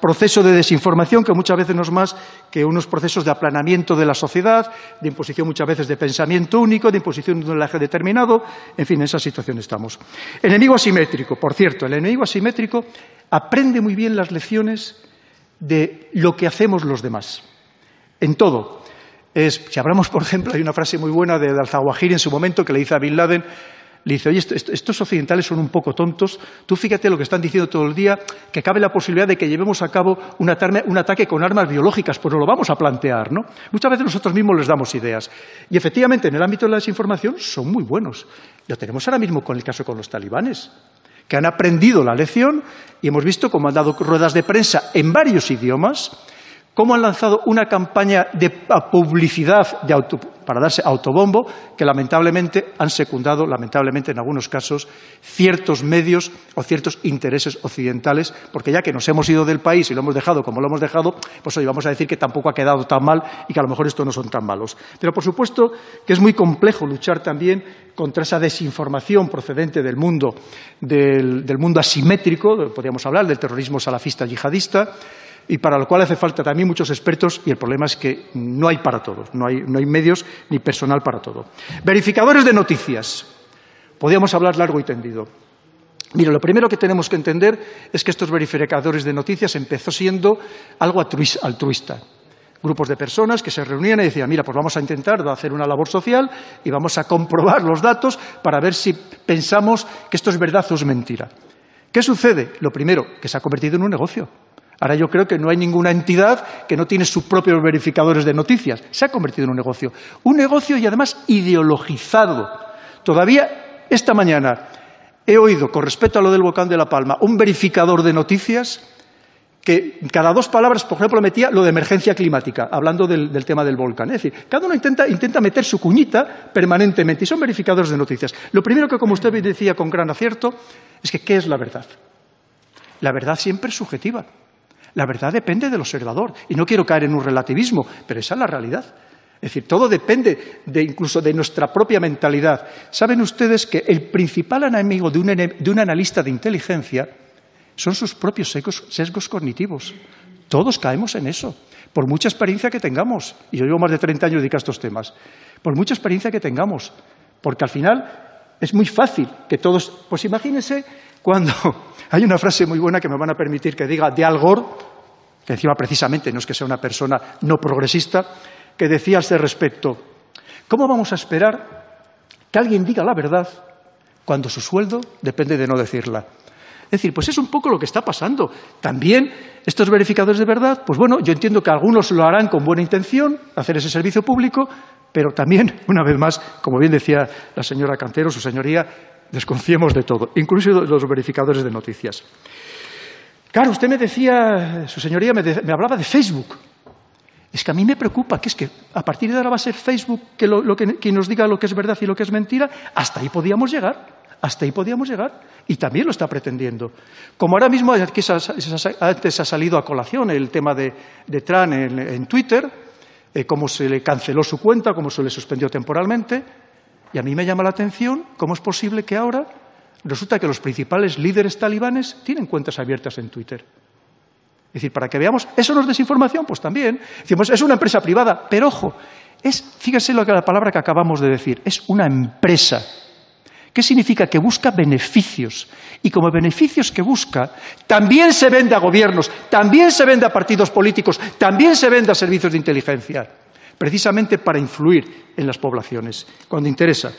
proceso de desinformación que muchas veces no es más que unos procesos de aplanamiento de la sociedad, de imposición muchas veces de pensamiento único, de imposición de un eje determinado, en fin, en esa situación estamos. Enemigo asimétrico, por cierto, el enemigo asimétrico aprende muy bien las lecciones de lo que hacemos los demás, en todo. si hablamos, por ejemplo, hay una frase muy buena de Al-Zawahiri en su momento que le dice a Bin Laden le dice, oye, estos occidentales son un poco tontos, tú fíjate lo que están diciendo todo el día, que cabe la posibilidad de que llevemos a cabo un, ataque con armas biológicas, pues no lo vamos a plantear, ¿no? Muchas veces nosotros mismos les damos ideas. Y efectivamente, en el ámbito de la desinformación son muy buenos. Lo tenemos ahora mismo con el caso con los talibanes que han aprendido la lección y hemos visto cómo han dado ruedas de prensa en varios idiomas cómo han lanzado una campaña de publicidad para darse autobombo que lamentablemente han secundado, lamentablemente en algunos casos, ciertos medios o ciertos intereses occidentales, porque ya que nos hemos ido del país y lo hemos dejado como lo hemos dejado, pues hoy vamos a decir que tampoco ha quedado tan mal y que a lo mejor estos no son tan malos. Pero por supuesto que es muy complejo luchar también contra esa desinformación procedente del mundo, del, del mundo asimétrico, podríamos hablar del terrorismo salafista yihadista, y para lo cual hace falta también muchos expertos y el problema es que no hay para todos, no hay, medios ni personal para todo. Verificadores de noticias. Podríamos hablar largo y tendido. Mira, lo primero que tenemos que entender es que estos verificadores de noticias empezó siendo algo altruista. Grupos de personas que se reunían y decían, mira, pues vamos a intentar hacer una labor social y vamos a comprobar los datos para ver si pensamos que esto es verdad o es mentira. ¿Qué sucede? Lo primero, que se ha convertido en un negocio. Ahora yo creo que no hay ninguna entidad que no tiene sus propios verificadores de noticias. Se ha convertido en un negocio. Un negocio y además ideologizado. Todavía esta mañana he oído, con respecto a lo del volcán de La Palma, un verificador de noticias que cada dos palabras, por ejemplo, metía lo de emergencia climática, hablando del, tema del volcán. Es decir, cada uno intenta, intenta, meter su cuñita permanentemente y son verificadores de noticias. Lo primero que, como usted decía con gran acierto, es que ¿qué es la verdad? La verdad siempre es subjetiva. La verdad depende del observador. Y no quiero caer en un relativismo, pero esa es la realidad. Es decir, todo depende incluso de nuestra propia mentalidad. Saben ustedes que el principal enemigo de un, analista de inteligencia son sus propios sesgos, cognitivos. Todos caemos en eso, por mucha experiencia que tengamos. Y yo llevo más de 30 años dedicado a estos temas. Por mucha experiencia que tengamos. Porque al final es muy fácil que todos. Pues imagínense cuando hay una frase muy buena que me van a permitir que diga de Al Gore, que encima precisamente no es que sea una persona no progresista, que decía a este respecto, ¿cómo vamos a esperar que alguien diga la verdad cuando su sueldo depende de no decirla? Es decir, pues es un poco lo que está pasando. También estos verificadores de verdad, pues bueno, yo entiendo que algunos lo harán con buena intención, hacer ese servicio público, pero también, una vez más, como bien decía la señora Cantero, su señoría, desconfiemos de todo, incluso de los verificadores de noticias. Claro, usted me decía, su señoría me, hablaba de Facebook. Es que a mí me preocupa, que es que a partir de ahora va a ser Facebook que lo, que, nos diga lo que es verdad y lo que es mentira. Hasta ahí podíamos llegar. Hasta ahí podíamos llegar. Y también lo está pretendiendo. Como ahora mismo antes ha salido a colación el tema de, de Tran en, Twitter, eh, cómo se le canceló su cuenta, cómo se le suspendió temporalmente. Y a mí me llama la atención cómo es posible que ahora resulta que los principales líderes talibanes tienen cuentas abiertas en Twitter. Es decir, para que veamos, ¿eso no es desinformación? Pues también. Decimos, es una empresa privada, pero ojo, es, fíjese lo que la palabra que acabamos de decir, es una empresa. ¿Qué significa? Que busca beneficios. Y como beneficios que busca, también se vende a gobiernos, también se vende a partidos políticos, también se vende a servicios de inteligencia, precisamente para influir en las poblaciones, cuando interesa.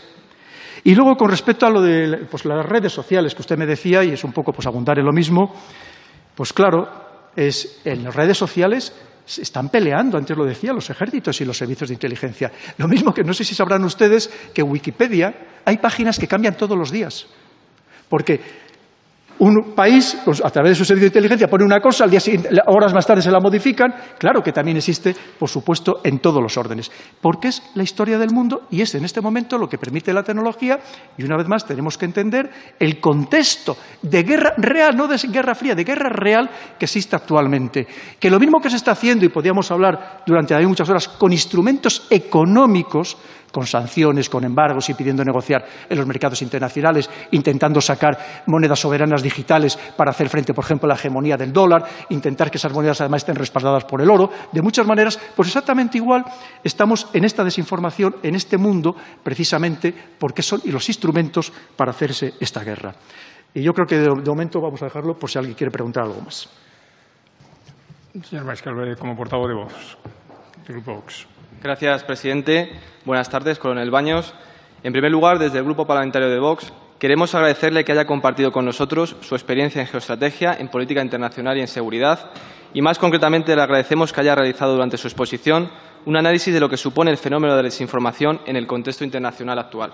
Y luego, con respecto a lo de pues, las redes sociales que usted me decía, y es un poco pues, abundar en lo mismo, pues claro, es, en las redes sociales están peleando, antes lo decía, los ejércitos y los servicios de inteligencia. Lo mismo que no sé si sabrán ustedes que Wikipedia hay páginas que cambian todos los días. Porque un país, pues, a través de su servicio de inteligencia, pone una cosa, horas más tarde se la modifican. Claro que también existe, por supuesto, en todos los órdenes. Porque es la historia del mundo y es en este momento lo que permite la tecnología. Y una vez más tenemos que entender el contexto de guerra real, no de guerra fría, de guerra real que existe actualmente. Que lo mismo que se está haciendo, y podríamos hablar durante muchas horas, con instrumentos económicos, con sanciones, con embargos y pidiendo negociar en los mercados internacionales, intentando sacar monedas soberanas digitales para hacer frente, por ejemplo, a la hegemonía del dólar, intentar que esas monedas además estén respaldadas por el oro. De muchas maneras, pues exactamente igual estamos en esta desinformación, en este mundo, precisamente porque son los instrumentos para hacerse esta guerra. Y yo creo que de, momento vamos a dejarlo por si alguien quiere preguntar algo más. Señor como portavoz de Vox, Grupo Vox. Gracias, presidente. Buenas tardes, coronel Baños. En primer lugar, desde el Grupo Parlamentario de Vox, queremos agradecerle que haya compartido con nosotros su experiencia en geoestrategia, en política internacional y en seguridad, y más concretamente le agradecemos que haya realizado durante su exposición un análisis de lo que supone el fenómeno de la desinformación en el contexto internacional actual.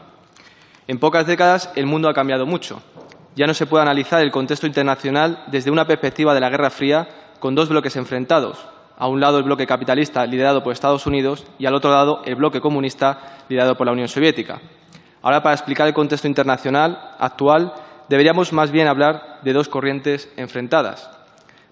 En pocas décadas el mundo ha cambiado mucho. Ya no se puede analizar el contexto internacional desde una perspectiva de la Guerra Fría con dos bloques enfrentados, a un lado el bloque capitalista liderado por Estados Unidos y al otro lado el bloque comunista liderado por la Unión Soviética. Ahora, para explicar el contexto internacional actual, deberíamos más bien hablar de dos corrientes enfrentadas.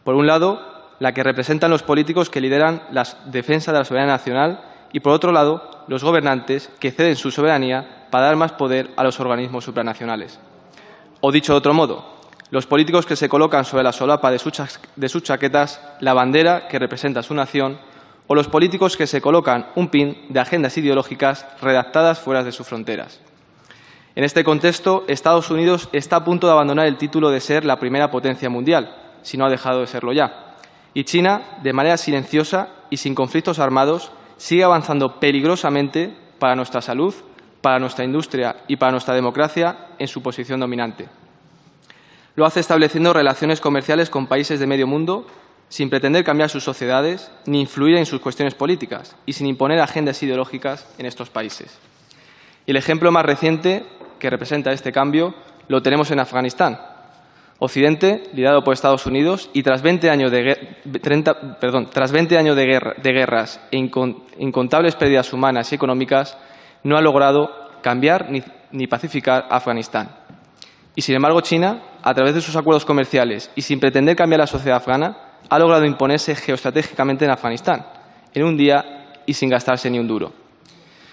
Por un lado, la que representan los políticos que lideran la defensa de la soberanía nacional y, por otro lado, los gobernantes que ceden su soberanía para dar más poder a los organismos supranacionales. O dicho de otro modo, los políticos que se colocan sobre la solapa de, sus chaquetas la bandera que representa su nación o los políticos que se colocan un pin de agendas ideológicas redactadas fuera de sus fronteras. En este contexto, Estados Unidos está a punto de abandonar el título de ser la primera potencia mundial, si no ha dejado de serlo ya. Y China, de manera silenciosa y sin conflictos armados, sigue avanzando peligrosamente para nuestra salud, para nuestra industria y para nuestra democracia en su posición dominante. Lo hace estableciendo relaciones comerciales con países de medio mundo sin pretender cambiar sus sociedades ni influir en sus cuestiones políticas y sin imponer agendas ideológicas en estos países. Y el ejemplo más reciente que representa este cambio lo tenemos en Afganistán. Occidente, liderado por Estados Unidos, y tras 20 años de, tras 20 años de guerras e incontables pérdidas humanas y económicas, no ha logrado cambiar ni, ni pacificar Afganistán. Y, sin embargo, China a través de sus acuerdos comerciales y sin pretender cambiar la sociedad afgana, ha logrado imponerse geoestratégicamente en Afganistán, en un día y sin gastarse ni un duro.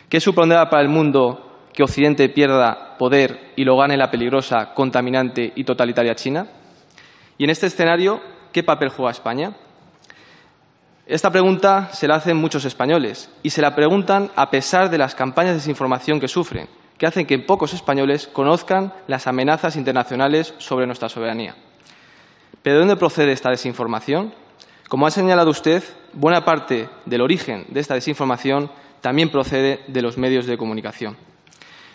¿Qué supondrá para el mundo que Occidente pierda poder y lo gane la peligrosa, contaminante y totalitaria China? Y en este escenario, ¿qué papel juega España? Esta pregunta se la hacen muchos españoles y se la preguntan a pesar de las campañas de desinformación que sufren que hacen que pocos españoles conozcan las amenazas internacionales sobre nuestra soberanía. ¿Pero de dónde procede esta desinformación? Como ha señalado usted, buena parte del origen de esta desinformación también procede de los medios de comunicación.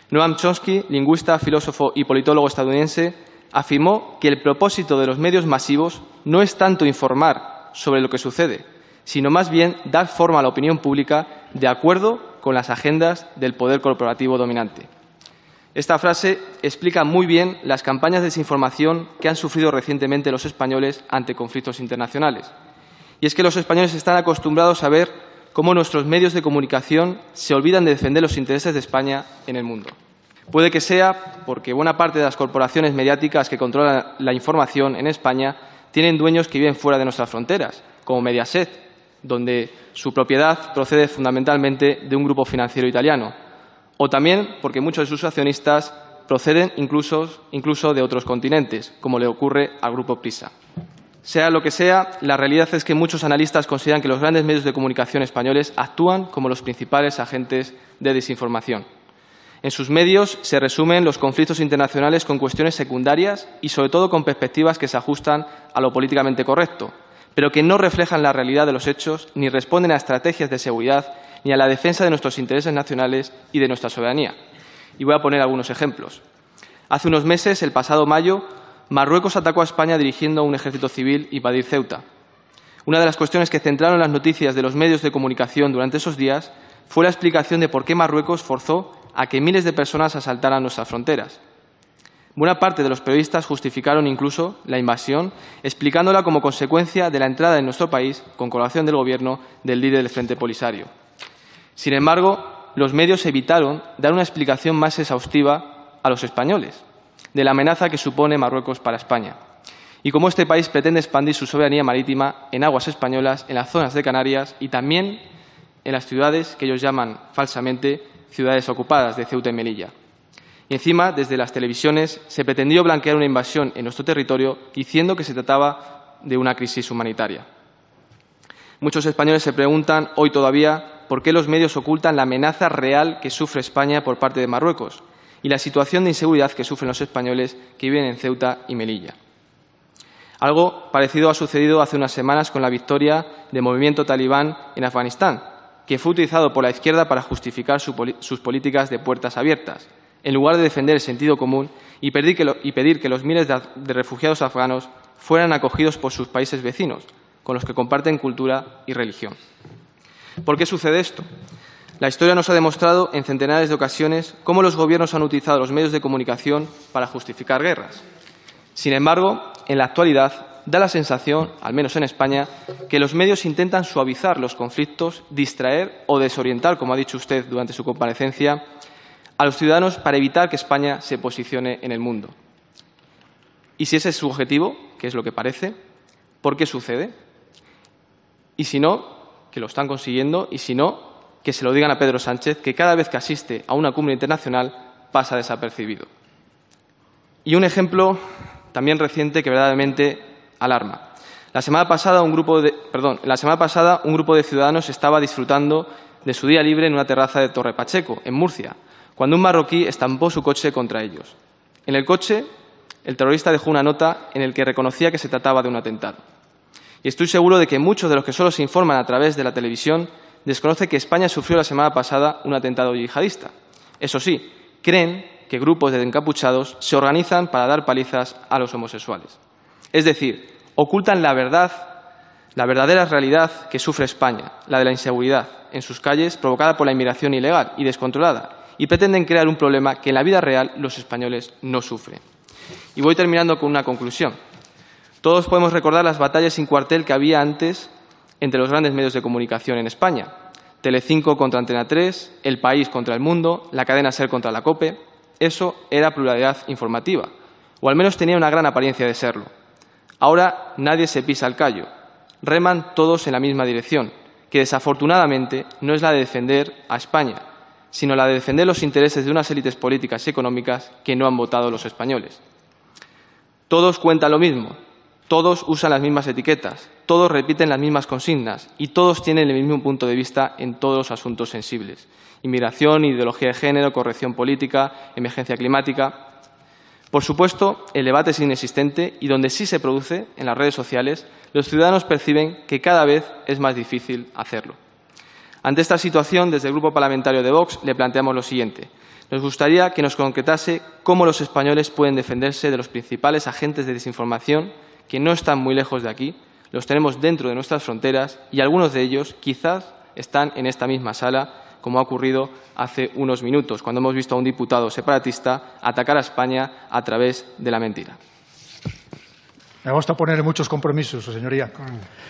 Noam Chomsky, lingüista, filósofo y politólogo estadounidense, afirmó que el propósito de los medios masivos no es tanto informar sobre lo que sucede, sino más bien dar forma a la opinión pública de acuerdo con las agendas del poder corporativo dominante. Esta frase explica muy bien las campañas de desinformación que han sufrido recientemente los españoles ante conflictos internacionales. Y es que los españoles están acostumbrados a ver cómo nuestros medios de comunicación se olvidan de defender los intereses de España en el mundo. Puede que sea porque buena parte de las corporaciones mediáticas que controlan la información en España tienen dueños que viven fuera de nuestras fronteras, como Mediaset, donde su propiedad procede fundamentalmente de un grupo financiero italiano, o también porque muchos de sus accionistas proceden incluso, de otros continentes, como le ocurre al grupo Prisa. Sea lo que sea, la realidad es que muchos analistas consideran que los grandes medios de comunicación españoles actúan como los principales agentes de desinformación. En sus medios se resumen los conflictos internacionales con cuestiones secundarias y, sobre todo, con perspectivas que se ajustan a lo políticamente correcto, pero que no reflejan la realidad de los hechos ni responden a estrategias de seguridad ni a la defensa de nuestros intereses nacionales y de nuestra soberanía. Y voy a poner algunos ejemplos. Hace unos meses, el pasado mayo, Marruecos atacó a España dirigiendo un ejército civil invadir Ceuta. Una de las cuestiones que centraron las noticias de los medios de comunicación durante esos días fue la explicación de por qué Marruecos forzó a que miles de personas asaltaran nuestras fronteras. Buena parte de los periodistas justificaron incluso la invasión, explicándola como consecuencia de la entrada en nuestro país, con colaboración del Gobierno, del líder del Frente Polisario. Sin embargo, los medios evitaron dar una explicación más exhaustiva a los españoles de la amenaza que supone Marruecos para España y cómo este país pretende expandir su soberanía marítima en aguas españolas, en las zonas de Canarias y también en las ciudades que ellos llaman falsamente ciudades ocupadas de Ceuta y Melilla. Y encima, desde las televisiones, se pretendió blanquear una invasión en nuestro territorio diciendo que se trataba de una crisis humanitaria. Muchos españoles se preguntan hoy todavía por qué los medios ocultan la amenaza real que sufre España por parte de Marruecos y la situación de inseguridad que sufren los españoles que viven en Ceuta y Melilla. Algo parecido ha sucedido hace unas semanas con la victoria del movimiento talibán en Afganistán, que fue utilizado por la izquierda para justificar sus políticas de puertas abiertas, en lugar de defender el sentido común y pedir que, los miles de, de refugiados afganos fueran acogidos por sus países vecinos, con los que comparten cultura y religión. ¿Por qué sucede esto? La historia nos ha demostrado en centenares de ocasiones cómo los gobiernos han utilizado los medios de comunicación para justificar guerras. Sin embargo, en la actualidad da la sensación, al menos en España, que los medios intentan suavizar los conflictos, distraer o desorientar, como ha dicho usted durante su comparecencia, a los ciudadanos para evitar que España se posicione en el mundo. Y si ese es su objetivo, que es lo que parece, ¿por qué sucede? Y si no, que lo están consiguiendo, y si no, que se lo digan a Pedro Sánchez, que cada vez que asiste a una cumbre internacional pasa desapercibido. Y un ejemplo también reciente que verdaderamente alarma. La semana pasada un grupo de, perdón, la semana pasada un grupo de ciudadanos estaba disfrutando de su día libre en una terraza de Torre Pacheco, en Murcia, cuando un marroquí estampó su coche contra ellos. En el coche, el terrorista dejó una nota en la que reconocía que se trataba de un atentado. Y estoy seguro de que muchos de los que solo se informan a través de la televisión desconocen que España sufrió la semana pasada un atentado yihadista. Eso sí, creen que grupos de encapuchados se organizan para dar palizas a los homosexuales. Es decir, ocultan la verdad, la verdadera realidad que sufre España, la de la inseguridad en sus calles provocada por la inmigración ilegal y descontrolada, y pretenden crear un problema que en la vida real los españoles no sufren. Y voy terminando con una conclusión. Todos podemos recordar las batallas sin cuartel que había antes entre los grandes medios de comunicación en España. Telecinco contra Antena 3, El País contra El Mundo, la cadena SER contra la COPE. Eso era pluralidad informativa, o al menos tenía una gran apariencia de serlo. Ahora nadie se pisa al callo. Reman todos en la misma dirección, que desafortunadamente no es la de defender a España, sino la de defender los intereses de unas élites políticas y económicas que no han votado los españoles. Todos cuentan lo mismo, todos usan las mismas etiquetas, todos repiten las mismas consignas y todos tienen el mismo punto de vista en todos los asuntos sensibles. Inmigración, ideología de género, corrección política, emergencia climática. Por supuesto, el debate es inexistente y donde sí se produce, en las redes sociales, los ciudadanos perciben que cada vez es más difícil hacerlo. Ante esta situación, desde el Grupo Parlamentario de Vox le planteamos lo siguiente. Nos gustaría que nos concretase cómo los españoles pueden defenderse de los principales agentes de desinformación que no están muy lejos de aquí, los tenemos dentro de nuestras fronteras y algunos de ellos quizás están en esta misma sala, como ha ocurrido hace unos minutos, cuando hemos visto a un diputado separatista atacar a España a través de la mentira. Me gusta poner muchos compromisos, señoría.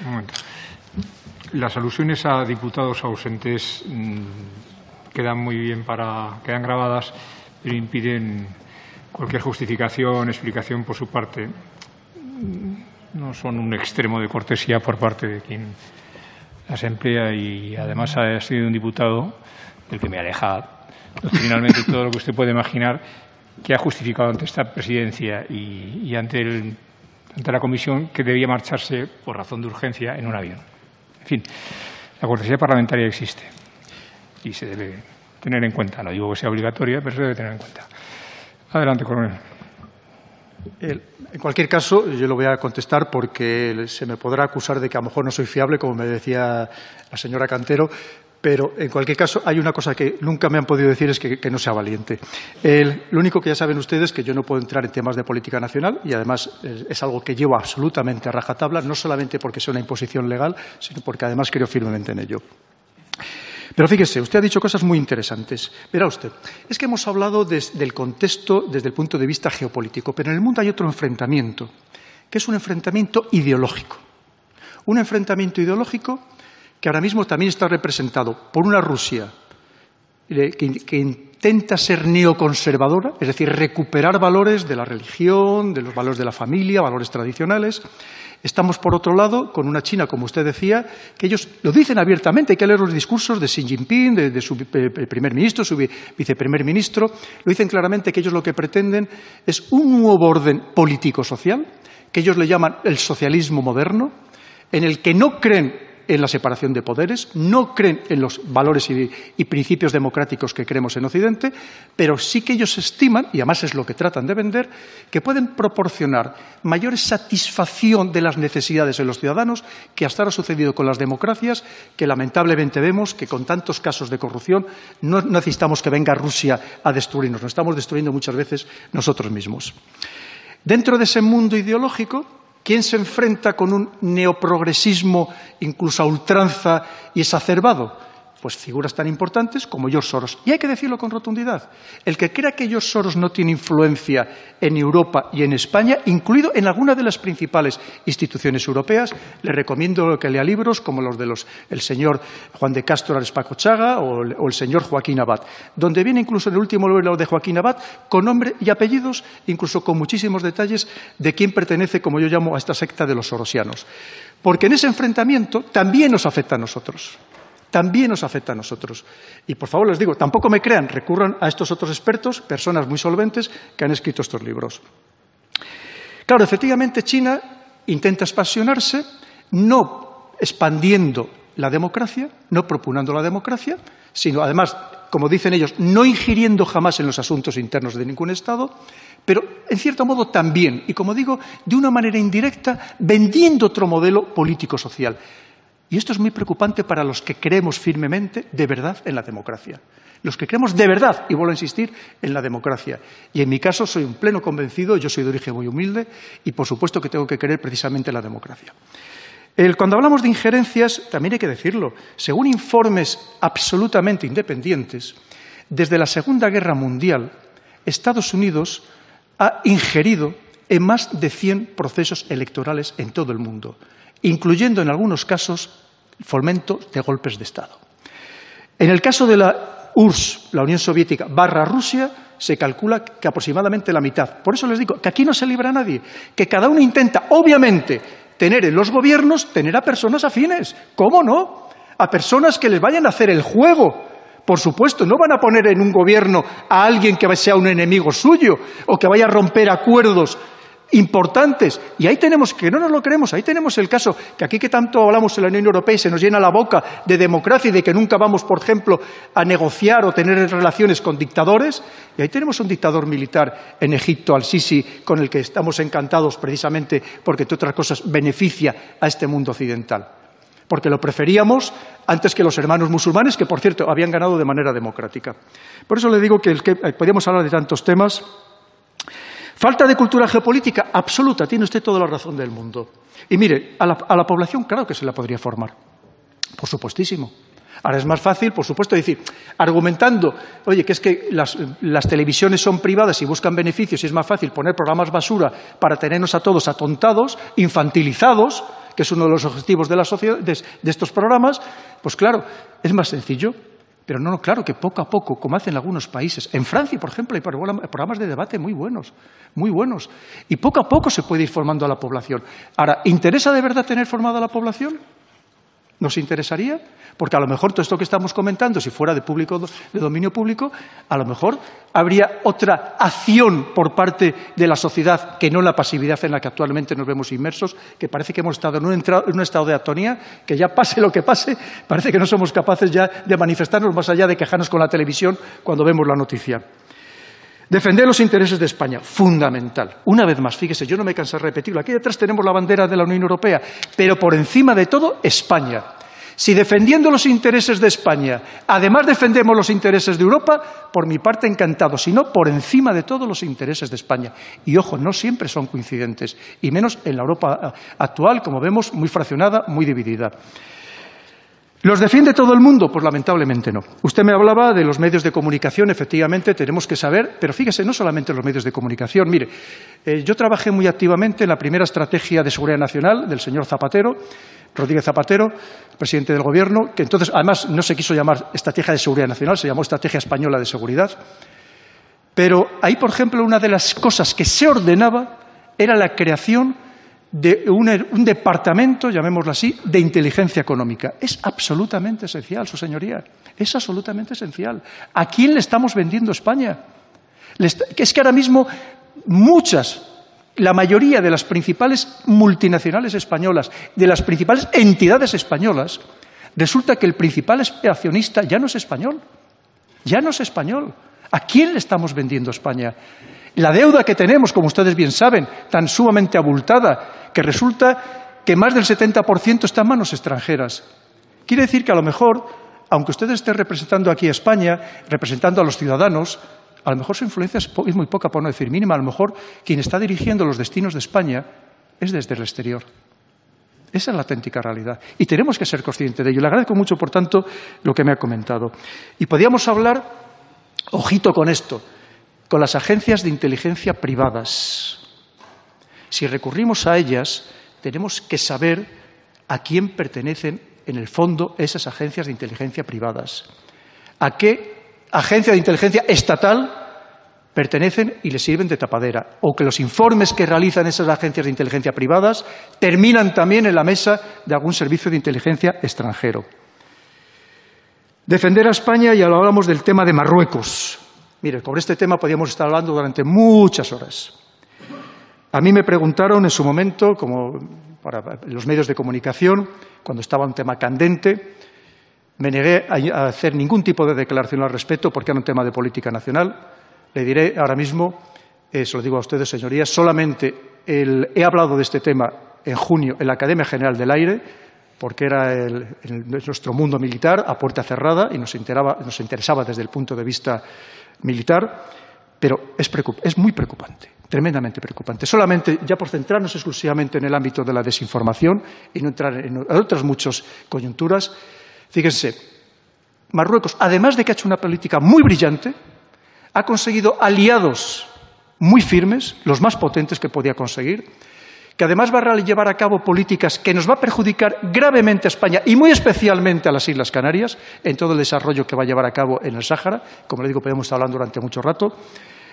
Un momento. Las alusiones a diputados ausentes mmm, quedan muy bien para quedan grabadas, pero impiden cualquier justificación, explicación por su parte no son un extremo de cortesía por parte de quien las emplea y además ha sido un diputado del que me aleja finalmente todo lo que usted puede imaginar que ha justificado ante esta presidencia y, ante, el, ante la comisión que debía marcharse por razón de urgencia en un avión. En fin, la cortesía parlamentaria existe y se debe tener en cuenta. No digo que sea obligatoria, pero se debe tener en cuenta. Adelante, coronel. En cualquier caso, yo lo voy a contestar porque se me podrá acusar de que a lo mejor no soy fiable, como me decía la señora Cantero, Pero, en cualquier caso, hay una cosa que nunca me han podido decir, es que, no sea valiente. lo único que ya saben ustedes es que yo no puedo entrar en temas de política nacional y, además, es, algo que llevo absolutamente a rajatabla, no solamente porque sea una imposición legal, sino porque, además, creo firmemente en ello. Pero fíjese, usted ha dicho cosas muy interesantes. Verá usted, es que hemos hablado del contexto desde el punto de vista geopolítico, pero en el mundo hay otro enfrentamiento, que es un enfrentamiento ideológico. Un enfrentamiento ideológico que ahora mismo también está representado por una Rusia que, intenta ser neoconservadora, es decir, recuperar valores de la religión, de los valores de la familia, valores tradicionales. Estamos, por otro lado, con una China, como usted decía, que ellos lo dicen abiertamente, hay que leer los discursos de Xi Jinping, de, su primer ministro, su viceprimer ministro, lo dicen claramente que ellos lo que pretenden es un nuevo orden político-social, que ellos le llaman el socialismo moderno, en el que no creen en la separación de poderes, no creen en los valores y, principios democráticos que creemos en Occidente, pero sí que ellos estiman, y además es lo que tratan de vender, que pueden proporcionar mayor satisfacción de las necesidades de los ciudadanos que hasta ahora ha sucedido con las democracias, que lamentablemente vemos que con tantos casos de corrupción no necesitamos que venga Rusia a destruirnos, nos estamos destruyendo muchas veces nosotros mismos. Dentro de ese mundo ideológico, ¿Quién se enfrenta con un neoprogresismo incluso a ultranza y exacerbado? Pues figuras tan importantes como George Soros. Y hay que decirlo con rotundidad. El que crea que George Soros no tiene influencia en Europa y en España, incluido en alguna de las principales instituciones europeas, le recomiendo que lea libros como los del el señor Juan de Castro Arespacochaga o, o el señor Joaquín Abad, donde viene incluso en el último libro de Joaquín Abad con nombre y apellidos, incluso con muchísimos detalles de quién pertenece, como yo llamo, a esta secta de los sorosianos. Porque en ese enfrentamiento también nos afecta a nosotros también nos afecta a nosotros. Y por favor les digo, tampoco me crean, recurran a estos otros expertos, personas muy solventes, que han escrito estos libros. Claro, efectivamente China intenta expansionarse, no expandiendo la democracia, no propunando la democracia, sino además, como dicen ellos, no ingiriendo jamás en los asuntos internos de ningún Estado, pero en cierto modo también, y como digo, de una manera indirecta, vendiendo otro modelo político-social. Y esto es muy preocupante para los que creemos firmemente, de verdad, en la democracia. Los que creemos de verdad, y vuelvo a insistir, en la democracia. Y en mi caso soy un pleno convencido, yo soy de origen muy humilde, y por supuesto que tengo que creer precisamente en la democracia. cuando hablamos de injerencias, también hay que decirlo, según informes absolutamente independientes, desde la Segunda Guerra Mundial, Estados Unidos ha ingerido en más de 100 procesos electorales en todo el mundo, incluyendo en algunos casos fomento de golpes de Estado. En el caso de la URSS, la Unión Soviética, barra Rusia, se calcula que aproximadamente la mitad. Por eso les digo que aquí no se libra nadie, que cada uno intenta, obviamente, tener en los gobiernos, tener a personas afines. ¿Cómo no? A personas que les vayan a hacer el juego. Por supuesto, no van a poner en un gobierno a alguien que sea un enemigo suyo o que vaya a romper acuerdos importantes. Y ahí tenemos, que no nos lo creemos, ahí tenemos el caso que aquí que tanto hablamos en la Unión Europea y se nos llena la boca de democracia y de que nunca vamos, por ejemplo, a negociar o tener relaciones con dictadores. Y ahí tenemos un dictador militar en Egipto, al-Sisi, con el que estamos encantados precisamente porque, entre otras cosas, beneficia a este mundo occidental. Porque lo preferíamos antes que los hermanos musulmanes, que, por cierto, habían ganado de manera democrática. Por eso le digo que, que eh, podríamos hablar de tantos temas. Falta de cultura geopolítica absoluta, tiene usted toda la razón del mundo. Y mire, a la, población claro que se la podría formar, por supuestísimo. Ahora es más fácil, por supuesto, decir, argumentando, oye, que es que las, televisiones son privadas y buscan beneficios y es más fácil poner programas basura para tenernos a todos atontados, infantilizados, que es uno de los objetivos de, la de estos programas, pues claro, es más sencillo. Pero no, no, claro que poco a poco, como hacen algunos países. En Francia, por ejemplo, hay programas de debate muy buenos, muy buenos. Y poco a poco se puede ir formando a la población. Ahora, ¿interesa de verdad tener formada a la población? ¿Nos interesaría? Porque a lo mejor todo esto que estamos comentando, si fuera de, público, de dominio público, a lo mejor habría otra acción por parte de la sociedad que no la pasividad en la que actualmente nos vemos inmersos, que parece que hemos estado en un, en un estado de atonía, que ya pase lo que pase, parece que no somos capaces ya de manifestarnos más allá de quejarnos con la televisión cuando vemos la noticia. Defender los intereses de España, fundamental. Una vez más, fíjese, yo no me canso de repetirlo. Aquí detrás tenemos la bandera de la Unión Europea, pero por encima de todo, España. Si defendiendo los intereses de España, además defendemos los intereses de Europa, por mi parte encantado, sino por encima de todos los intereses de España. Y ojo, no siempre son coincidentes, y menos en la Europa actual, como vemos, muy fraccionada, muy dividida. ¿Los defiende todo el mundo? Pues lamentablemente no. Usted me hablaba de los medios de comunicación, efectivamente tenemos que saber, pero fíjese, no solamente los medios de comunicación. Mire, eh, yo trabajé muy activamente en la primera estrategia de seguridad nacional del señor Zapatero, Rodríguez Zapatero, presidente del Gobierno, que entonces además no se quiso llamar Estrategia de Seguridad Nacional, se llamó Estrategia Española de Seguridad. Pero ahí, por ejemplo, una de las cosas que se ordenaba era la creación de un, departamento, llamémoslo así, de inteligencia económica. Es absolutamente esencial, su señoría. Es absolutamente esencial. ¿A quién le estamos vendiendo España? Es que ahora mismo muchas, la mayoría de las principales multinacionales españolas, de las principales entidades españolas, resulta que el principal accionista ya no es español. Ya no es español. ¿A quién le estamos vendiendo España? La deuda que tenemos, como ustedes bien saben, tan sumamente abultada, que resulta que más del 70% está en manos extranjeras. Quiere decir que a lo mejor, aunque ustedes estén representando aquí a España, representando a los ciudadanos, a lo mejor su influencia es, muy poca, por no decir mínima. A lo mejor quien está dirigiendo los destinos de España es desde el exterior. Esa es la auténtica realidad. Y tenemos que ser conscientes de ello. Le agradezco mucho, por tanto, lo que me ha comentado. Y podríamos hablar, ojito con esto, con las agencias de inteligencia privadas. Si recurrimos a ellas, tenemos que saber a quién pertenecen, en el fondo, esas agencias de inteligencia privadas. A qué agencia de inteligencia estatal pertenecen y les sirven de tapadera, o que los informes que realizan esas agencias de inteligencia privadas terminan también en la mesa de algún servicio de inteligencia extranjero. Defender a España, y hablamos del tema de Marruecos. Mire, sobre este tema podríamos estar hablando durante muchas horas. A mí me preguntaron en su momento, como para los medios de comunicación, cuando estaba un tema candente, me negué a hacer ningún tipo de declaración al respecto porque era un tema de política nacional. Le diré ahora mismo, eh, se lo digo a ustedes, señorías, solamente he hablado de este tema en junio en la Academia General del Aire, porque era nuestro mundo militar a puerta cerrada y nos, nos interesaba desde el punto de vista militar, pero es, muy preocupante, tremendamente preocupante. Solamente, ya por centrarnos exclusivamente en el ámbito de la desinformación y no entrar en otras muchas coyunturas, fíjense, Marruecos, además de que ha hecho una política muy brillante, ha conseguido aliados muy firmes, los más potentes que podía conseguir, que además va a llevar a cabo políticas que nos va a perjudicar gravemente a España y muy especialmente a las Islas Canarias en todo el desarrollo que va a llevar a cabo en el Sáhara. Como le digo, podemos estar hablando durante mucho rato.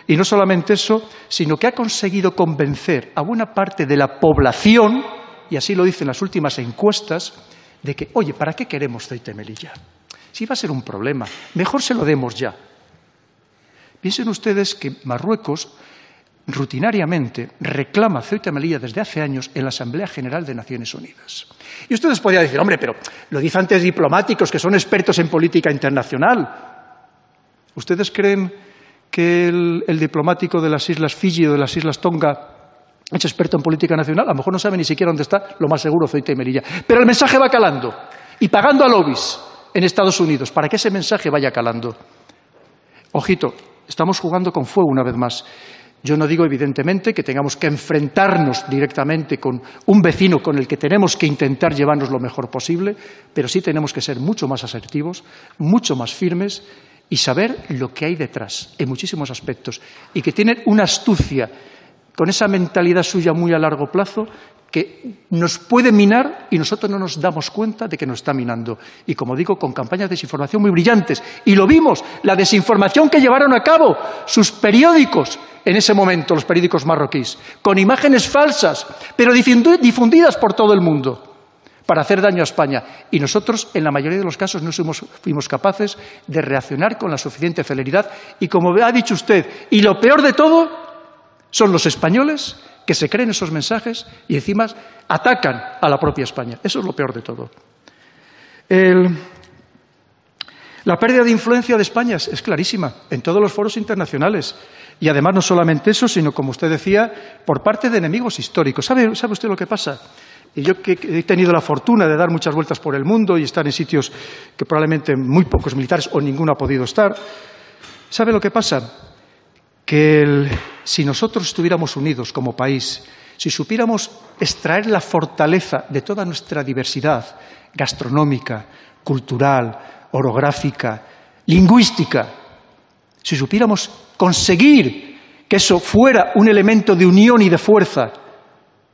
Y no solamente eso, sino que ha conseguido convencer a buena parte de la población, y así lo dicen las últimas encuestas, de que, oye, ¿para qué queremos Ceuta Melilla? Si va a ser un problema, mejor se lo demos ya. Piensen ustedes que Marruecos rutinariamente reclama Ceuta y Melilla desde hace años en la Asamblea General de Naciones Unidas. Y ustedes podrían decir, hombre, pero lo dicen antes diplomáticos que son expertos en política internacional. ¿Ustedes creen que el, diplomático de las Islas Fiji o de las Islas Tonga es experto en política nacional? A lo mejor no sabe ni siquiera dónde está, lo más seguro, Ceuta y Melilla. Pero el mensaje va calando y pagando a lobbies en Estados Unidos para que ese mensaje vaya calando. Ojito, estamos jugando con fuego una vez más. Yo no digo, evidentemente, que tengamos que enfrentarnos directamente con un vecino con el que tenemos que intentar llevarnos lo mejor posible, pero sí tenemos que ser mucho más asertivos, mucho más firmes y saber lo que hay detrás en muchísimos aspectos y que tienen una astucia con esa mentalidad suya muy a largo plazo que nos puede minar y nosotros no nos damos cuenta de que nos está minando. Y como digo, con campañas de desinformación muy brillantes. Y lo vimos, la desinformación que llevaron a cabo sus periódicos en ese momento, los periódicos marroquíes, con imágenes falsas, pero difundidas por todo el mundo para hacer daño a España. Y nosotros, en la mayoría de los casos, no fuimos capaces de reaccionar con la suficiente celeridad. Y como ha dicho usted, y lo peor de todo, son los españoles que se creen esos mensajes y encima atacan a la propia España. Eso es lo peor de todo. la pérdida de influencia de España es, clarísima en todos los foros internacionales. Y además no solamente eso, sino, como usted decía, por parte de enemigos históricos. ¿Sabe, usted lo que pasa? Y yo que he tenido la fortuna de dar muchas vueltas por el mundo y estar en sitios que probablemente muy pocos militares o ninguno ha podido estar, ¿sabe lo que pasa? Que si nosotros estuviéramos unidos como país, si supiéramos extraer la fortaleza de toda nuestra diversidad gastronómica, cultural, orográfica, lingüística, si supiéramos conseguir que eso fuera un elemento de unión y de fuerza,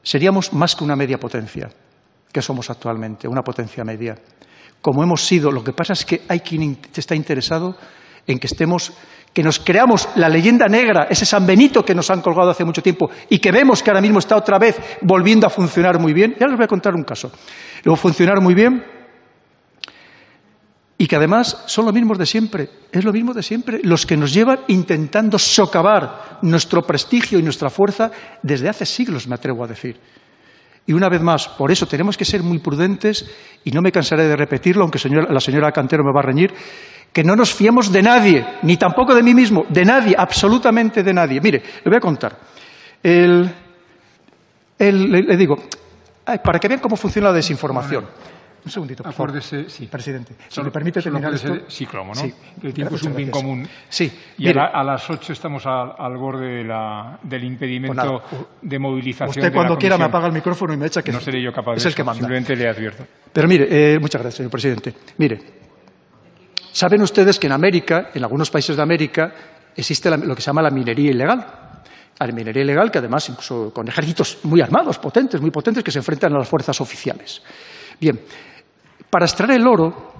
seríamos más que una media potencia, que somos actualmente, una potencia media. Como hemos sido, lo que pasa es que hay quien está interesado en que estemos, que nos creamos la leyenda negra, ese San Benito que nos han colgado hace mucho tiempo y que vemos que ahora mismo está otra vez volviendo a funcionar muy bien. Ya les voy a contar un caso. Luego funcionar muy bien y que además son los mismos de siempre, es lo mismo de siempre, los que nos llevan intentando socavar nuestro prestigio y nuestra fuerza desde hace siglos, me atrevo a decir. Y una vez más, por eso tenemos que ser muy prudentes, y no me cansaré de repetirlo, aunque la señora Cantero me va a reñir, que no nos fiemos de nadie, ni tampoco de mí mismo, de nadie, absolutamente de nadie. Mire, le voy a contar. le, digo, para que vean cómo funciona la desinformación. Un segundito, por favor. sí. Presidente, si me permite terminar esto. Sí, cromo, ¿no? Sí. El tiempo es un bien común. Sí. Y a, las ocho estamos al, borde del impedimento pues de movilización. Usted cuando quiera me apaga el micrófono y me echa que no seré yo capaz de es el que manda. Simplemente le advierto. Pero mire, eh, muchas gracias, señor presidente. Mire, saben ustedes que en América, en algunos países de América, existe lo que se llama la minería ilegal. La minería ilegal, que además incluso con ejércitos muy armados, potentes, muy potentes, que se enfrentan a las fuerzas oficiales. Bien, para extraer el oro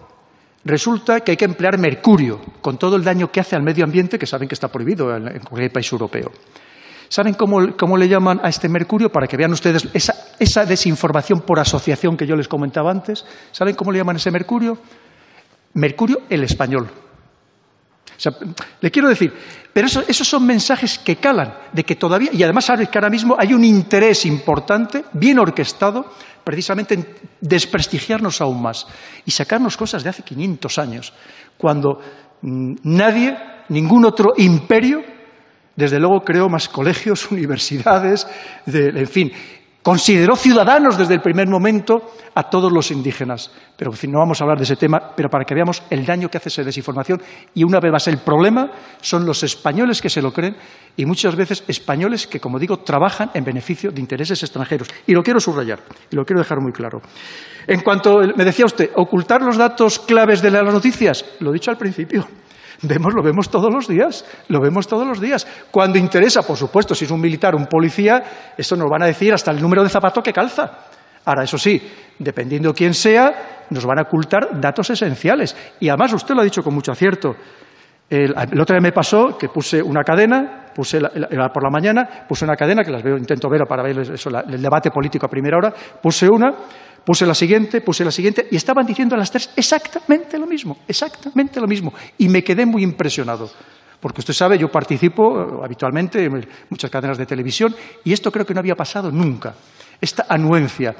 resulta que hay que emplear mercurio, con todo el daño que hace al medio ambiente, que saben que está prohibido en cualquier país europeo. ¿Saben cómo, le llaman a este mercurio? Para que vean ustedes esa, esa, desinformación por asociación que yo les comentaba antes. ¿Saben cómo le llaman ese mercurio? Mercurio el español le quiero decir, pero esos son mensajes que calan, de que todavía, y además sabes que ahora mismo hay un interés importante, bien orquestado, precisamente en desprestigiarnos aún más y sacarnos cosas de hace 500 años, cuando mm, nadie, ningún otro imperio, desde luego creó más colegios, universidades, en fin, Consideró ciudadanos desde el primer momento a todos los indígenas. Pero no vamos a hablar de ese tema, pero para que veamos el daño que hace esa desinformación. Y una vez más, el problema son los españoles que se lo creen y muchas veces españoles que, como digo, trabajan en beneficio de intereses extranjeros. Y lo quiero subrayar, y lo quiero dejar muy claro. En cuanto, me decía usted, ocultar los datos claves de las noticias, lo he dicho al principio. Vemos, lo vemos todos los días, lo vemos todos los días. Cuando interesa, por supuesto, si es un militar o un policía, eso nos van a decir hasta el número de zapato que calza. Ahora, eso sí, dependiendo quién sea, nos van a ocultar datos esenciales. Y además, usted lo ha dicho con mucho acierto. El, otro día me pasó que puse una cadena, puse por la mañana, puse una cadena, que las veo, intento ver para ver el debate político a primera hora, puse una, Puse la siguiente, puse la siguiente, y estaban diciendo a las tres exactamente lo mismo, exactamente lo mismo. Y me quedé muy impresionado. Porque usted sabe, yo participo eh, habitualmente en muchas cadenas de televisión y esto creo que no había pasado nunca. Esta anuencia,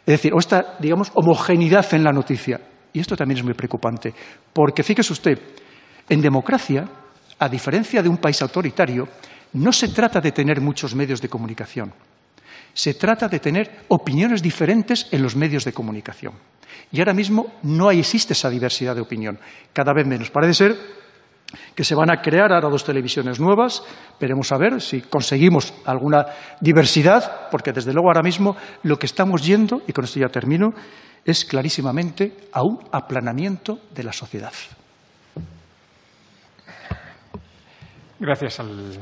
es decir, o esta, digamos, homogeneidad en la noticia. Y esto también es muy preocupante. Porque fíjese usted, en democracia, a diferencia de un país autoritario, no se trata de tener muchos medios de comunicación. Se trata de tener opiniones diferentes en los medios de comunicación. Y ahora mismo no existe esa diversidad de opinión, cada vez menos. Parece ser que se van a crear ahora dos televisiones nuevas. Veremos a ver si conseguimos alguna diversidad, porque desde luego ahora mismo lo que estamos yendo, y con esto ya termino, es clarísimamente a un aplanamiento de la sociedad. Gracias al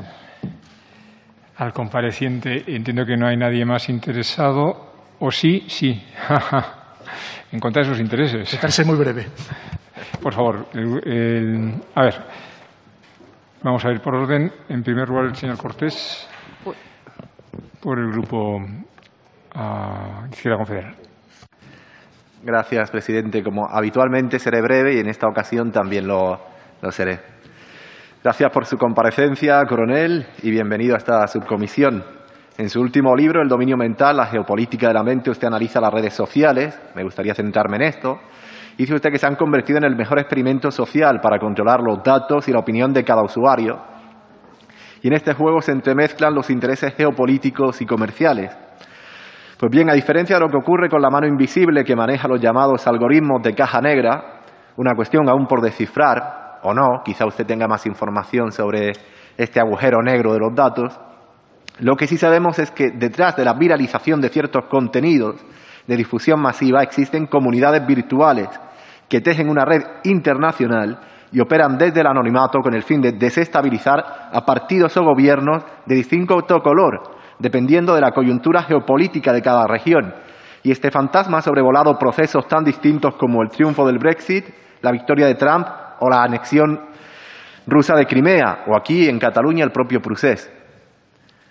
al compareciente. Entiendo que no hay nadie más interesado. ¿O sí? Sí. en contra de sus intereses. Dejarse muy breve. Por favor. a ver. Vamos a ir por orden. En primer lugar, el señor Cortés. Por el grupo uh, Izquierda Confederal. Gracias, presidente. Como habitualmente seré breve y en esta ocasión también lo seré. Gracias por su comparecencia, coronel, y bienvenido a esta subcomisión. En su último libro, El dominio mental, la geopolítica de la mente, usted analiza las redes sociales. Me gustaría centrarme en esto. Dice usted que se han convertido en el mejor experimento social para controlar los datos y la opinión de cada usuario. Y en este juego se entremezclan los intereses geopolíticos y comerciales. Pues bien, a diferencia de lo que ocurre con la mano invisible que maneja los llamados algoritmos de caja negra, una cuestión aún por descifrar, o no, quizá usted tenga más información sobre este agujero negro de los datos, lo que sí sabemos es que detrás de la viralización de ciertos contenidos de difusión masiva existen comunidades virtuales que tejen una red internacional y operan desde el anonimato con el fin de desestabilizar a partidos o gobiernos de distinto color, dependiendo de la coyuntura geopolítica de cada región. Y este fantasma ha sobrevolado procesos tan distintos como el triunfo del Brexit, la victoria de Trump o la anexión rusa de Crimea, o aquí en Cataluña el propio Prusés.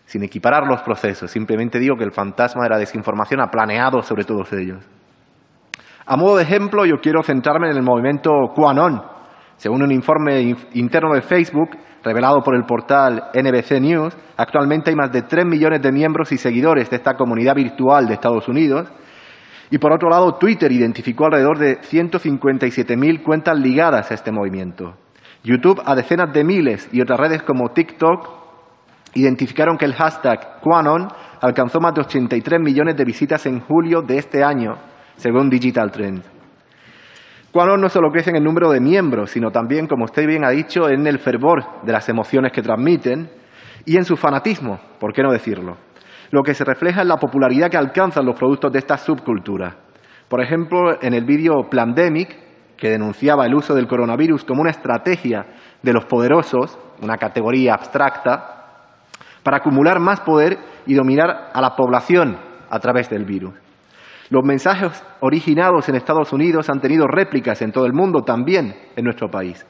Sin equiparar los procesos, simplemente digo que el fantasma de la desinformación ha planeado sobre todos ellos. A modo de ejemplo, yo quiero centrarme en el movimiento QAnon. Según un informe interno de Facebook revelado por el portal NBC News, actualmente hay más de 3 millones de miembros y seguidores de esta comunidad virtual de Estados Unidos. Y por otro lado, Twitter identificó alrededor de 157.000 cuentas ligadas a este movimiento. YouTube a decenas de miles y otras redes como TikTok identificaron que el hashtag QAnon alcanzó más de 83 millones de visitas en julio de este año, según Digital Trends. QAnon no solo crece en el número de miembros, sino también, como usted bien ha dicho, en el fervor de las emociones que transmiten y en su fanatismo, ¿por qué no decirlo? Lo que se refleja en la popularidad que alcanzan los productos de esta subcultura. Por ejemplo, en el vídeo Plandemic, que denunciaba el uso del coronavirus como una estrategia de los poderosos, una categoría abstracta, para acumular más poder y dominar a la población a través del virus. Los mensajes originados en Estados Unidos han tenido réplicas en todo el mundo, también en nuestro país.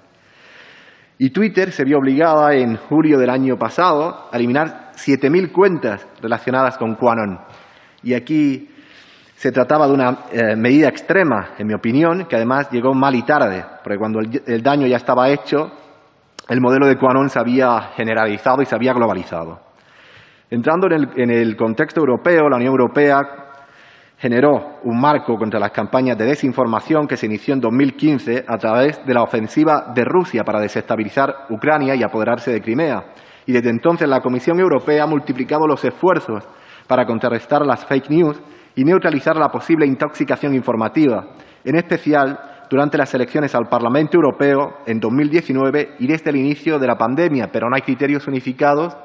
Y Twitter se vio obligada en julio del año pasado a eliminar 7.000 cuentas relacionadas con QAnon. Y aquí se trataba de una eh, medida extrema, en mi opinión, que además llegó mal y tarde, porque cuando el, daño ya estaba hecho, el modelo de QAnon se había generalizado y se había globalizado. Entrando en el contexto europeo, la Unión Europea generó un marco contra las campañas de desinformación que se inició en 2015 a través de la ofensiva de Rusia para desestabilizar Ucrania y apoderarse de Crimea. Y desde entonces la Comisión Europea ha multiplicado los esfuerzos para contrarrestar las fake news y neutralizar la posible intoxicación informativa, en especial durante las elecciones al Parlamento Europeo en 2019 y desde el inicio de la pandemia, pero no hay criterios unificados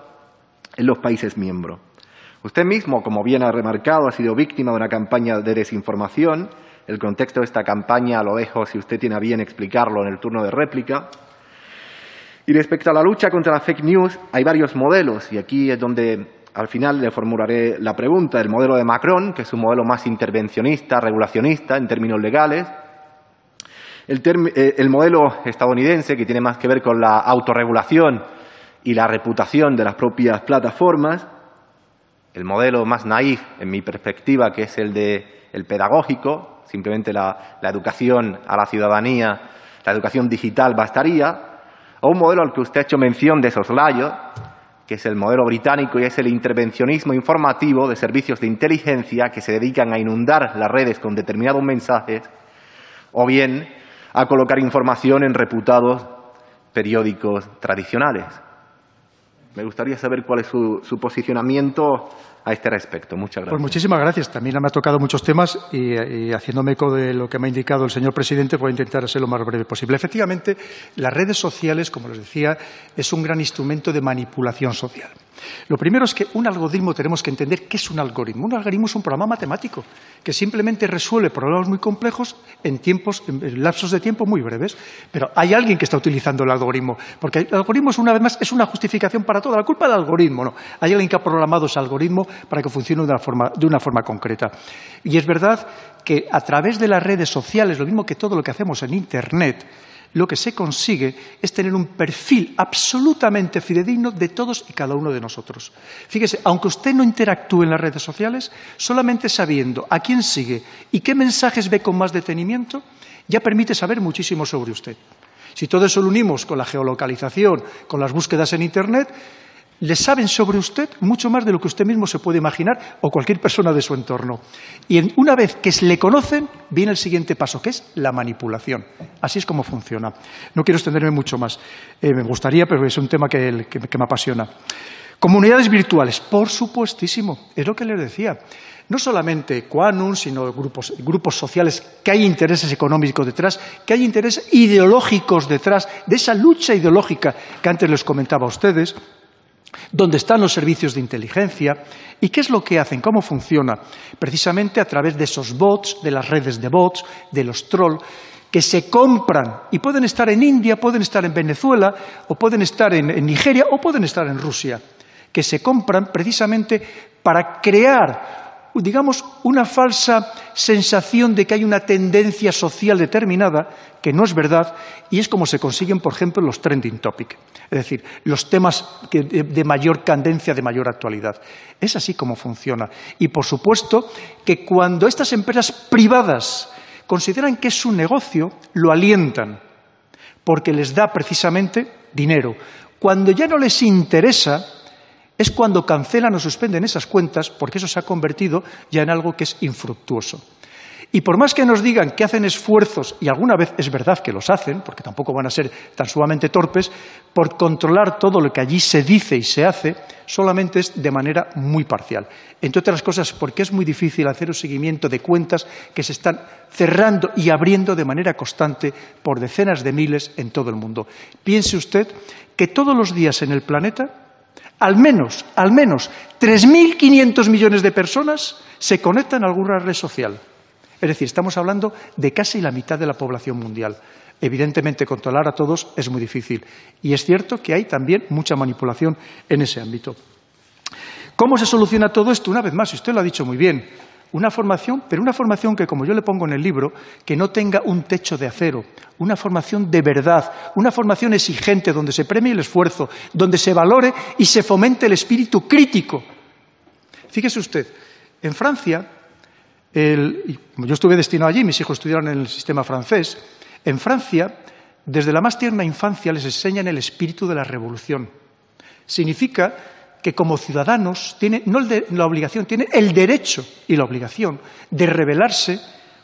en los países miembros. Usted mismo, como bien ha remarcado, ha sido víctima de una campaña de desinformación. El contexto de esta campaña lo dejo si usted tiene a bien explicarlo en el turno de réplica. Y respecto a la lucha contra la fake news, hay varios modelos, y aquí es donde al final le formularé la pregunta. El modelo de Macron, que es un modelo más intervencionista, regulacionista en términos legales. El, eh, el modelo estadounidense, que tiene más que ver con la autorregulación y la reputación de las propias plataformas el modelo más naif, en mi perspectiva, que es el de el pedagógico, simplemente la, educación a la ciudadanía, la educación digital bastaría, o un modelo al que usted ha hecho mención de soslayo, que es el modelo británico y es el intervencionismo informativo de servicios de inteligencia que se dedican a inundar las redes con determinados mensajes, o bien a colocar información en reputados periódicos tradicionales. Me gustaría saber cuál es su, posicionamiento a este respecto. Muchas gracias. Pues muchísimas gracias. También me ha tocado muchos temas y, haciéndome eco de lo que me ha indicado el señor presidente, voy a intentar ser lo más breve posible. Efectivamente, las redes sociales, como les decía, es un gran instrumento de manipulación social. Lo primero es que un algoritmo tenemos que entender qué es un algoritmo. Un algoritmo es un programa matemático que simplemente resuelve problemas muy complejos en, tiempos, en lapsos de tiempo muy breves. Pero hay alguien que está utilizando el algoritmo, porque el algoritmo es una vez más es una justificación para toda la culpa del algoritmo. No, hay alguien que ha programado ese algoritmo para que funcione de una forma, concreta. Y es verdad que a través de las redes sociales, lo mismo que todo lo que hacemos en Internet, lo que se consigue es tener un perfil absolutamente fidedigno de todos y cada uno de nosotros. Fíjese, aunque usted no interactúe en las redes sociales, solamente sabiendo a quién sigue y qué mensajes ve con más detenimiento, ya permite saber muchísimo sobre usted. Si todo eso lo unimos con la geolocalización, con las búsquedas en Internet, le saben sobre usted mucho más de lo que usted mismo se puede imaginar o cualquier persona de su entorno. Y una vez que le conocen, viene el siguiente paso, que es la manipulación. Así es como funciona. No quiero extenderme mucho más. Eh, me gustaría, pero es un tema que, me apasiona. Comunidades virtuales, por supuestísimo, es lo que les decía. No solamente Quanum, sino grupos, grupos sociales que hay intereses económicos detrás, que hay intereses ideológicos detrás de esa lucha ideológica que antes les comentaba a ustedes, donde están los servicios de inteligencia y qué es lo que hacen, cómo funciona, precisamente a través de esos bots, de las redes de bots, de los trolls, que se compran y pueden estar en India, pueden estar en Venezuela, o pueden estar en, en Nigeria, o pueden estar en Rusia, que se compran precisamente para crear digamos, una falsa sensación de que hay una tendencia social determinada, que no es verdad, y es como se consiguen, por ejemplo, los trending topics, es decir, los temas de mayor candencia, de mayor actualidad. Es así como funciona. Y, por supuesto, que cuando estas empresas privadas consideran que es su negocio, lo alientan, porque les da precisamente dinero. Cuando ya no les interesa, es cuando cancelan o suspenden esas cuentas porque eso se ha convertido ya en algo que es infructuoso. Y por más que nos digan que hacen esfuerzos, y alguna vez es verdad que los hacen, porque tampoco van a ser tan sumamente torpes, por controlar todo lo que allí se dice y se hace, solamente es de manera muy parcial. Entre otras cosas, porque es muy difícil hacer un seguimiento de cuentas que se están cerrando y abriendo de manera constante por decenas de miles en todo el mundo. Piense usted que todos los días en el planeta al menos, al menos 3.500 millones de personas se conectan a alguna red social. Es decir, estamos hablando de casi la mitad de la población mundial. Evidentemente, controlar a todos es muy difícil. Y es cierto que hay también mucha manipulación en ese ámbito. ¿Cómo se soluciona todo esto? Una vez más, usted lo ha dicho muy bien, una formación, pero una formación que, como yo le pongo en el libro, que no tenga un techo de acero, una formación de verdad, una formación exigente donde se premie el esfuerzo, donde se valore y se fomente el espíritu crítico. Fíjese usted, en Francia, yo estuve destinado allí, mis hijos estudiaron en el sistema francés, en Francia, desde la más tierna infancia les enseñan el espíritu de la revolución. Significa que como ciudadanos tiene no la obligación, tiene el derecho y la obligación de rebelarse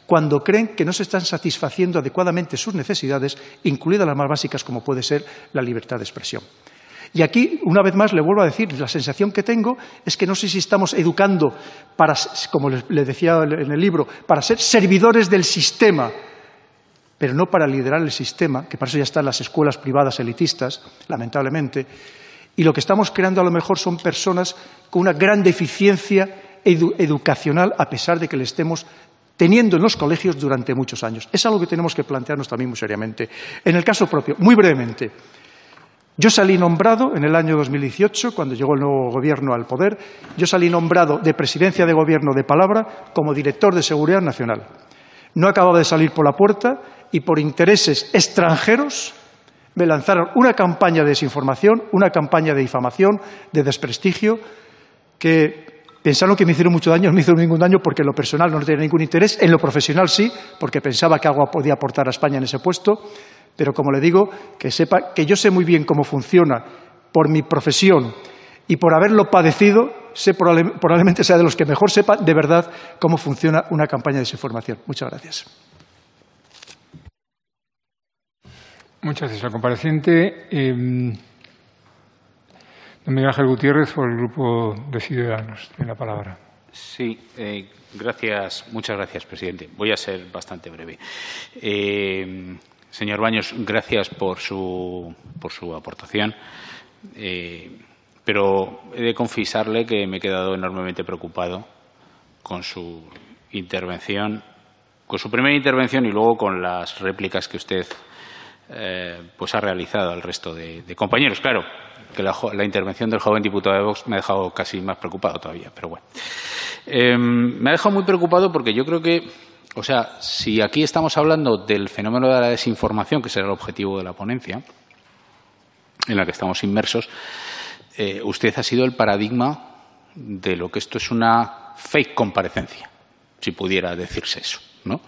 cuando creen que no se están satisfaciendo adecuadamente sus necesidades, incluidas las más básicas como puede ser la libertad de expresión. Y aquí, una vez más, le vuelvo a decir, la sensación que tengo es que no sé si estamos educando para, como le decía en el libro, para ser servidores del sistema, pero no para liderar el sistema, que para eso ya están las escuelas privadas elitistas, lamentablemente, y lo que estamos creando a lo mejor son personas con una gran deficiencia educacional, a pesar de que le estemos teniendo en los colegios durante muchos años. Es algo que tenemos que plantearnos también muy seriamente. En el caso propio, muy brevemente, yo salí nombrado en el año 2018, cuando llegó el nuevo gobierno al poder, yo salí nombrado de presidencia de gobierno de palabra como director de Seguridad Nacional. No acababa de salir por la puerta y por intereses extranjeros me lanzaron una campaña de desinformación, una campaña de difamación, de desprestigio, que pensaron que me hicieron mucho daño, no me hicieron ningún daño porque en lo personal no tenía ningún interés, en lo profesional sí, porque pensaba que algo podía aportar a España en ese puesto, pero como le digo, que sepa que yo sé muy bien cómo funciona por mi profesión y por haberlo padecido, sé probablemente sea de los que mejor sepa de verdad cómo funciona una campaña de desinformación. Muchas gracias. Muchas gracias al compareciente. Eh, don Miguel Ángel Gutiérrez, por el Grupo de Ciudadanos. Tiene la palabra. Sí, eh, gracias. Muchas gracias, presidente. Voy a ser bastante breve. Eh, señor Baños, gracias por su, por su aportación. Eh, pero he de confesarle que me he quedado enormemente preocupado con su intervención, con su primera intervención y luego con las réplicas que usted eh, pues ha realizado al resto de, compañeros. Claro, que la, intervención del joven diputado de Vox me ha dejado casi más preocupado todavía, pero bueno. Em, me ha dejado muy preocupado porque yo creo que, o sea, si aquí estamos hablando del fenómeno de la desinformación, que será el objetivo de la ponencia, en la que estamos inmersos, eh, usted ha sido el paradigma de lo que esto es una fake comparecencia, si pudiera decirse eso. ¿No?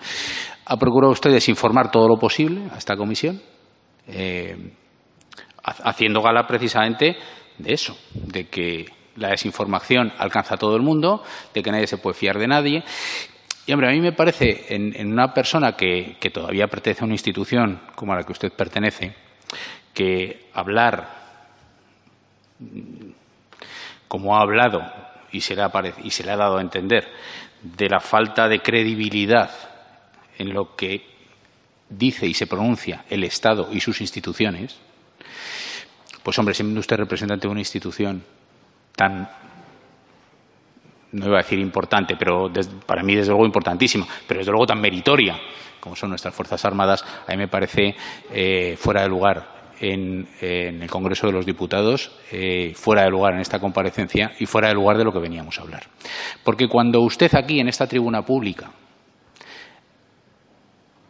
Ha procurado usted desinformar todo lo posible a esta comisión, eh, haciendo gala precisamente de eso, de que la desinformación alcanza a todo el mundo, de que nadie se puede fiar de nadie. Y, hombre, a mí me parece, en, una persona que, todavía pertenece a una institución como a la que usted pertenece, que hablar como ha hablado y se, le ha y se le ha dado a entender, de la falta de credibilidad en lo que dice y se pronuncia el Estado y sus instituciones, pues hombre, siendo usted representante de una institución tan, no iba a decir importante, pero para mí desde luego importantísima, pero desde luego tan meritoria como son nuestras Fuerzas Armadas, a mí me parece eh, fuera de lugar en, el Congreso de los Diputados, eh, fuera de lugar en esta comparecencia y fuera de lugar de lo que veníamos a hablar. Porque cuando usted aquí, en esta tribuna pública,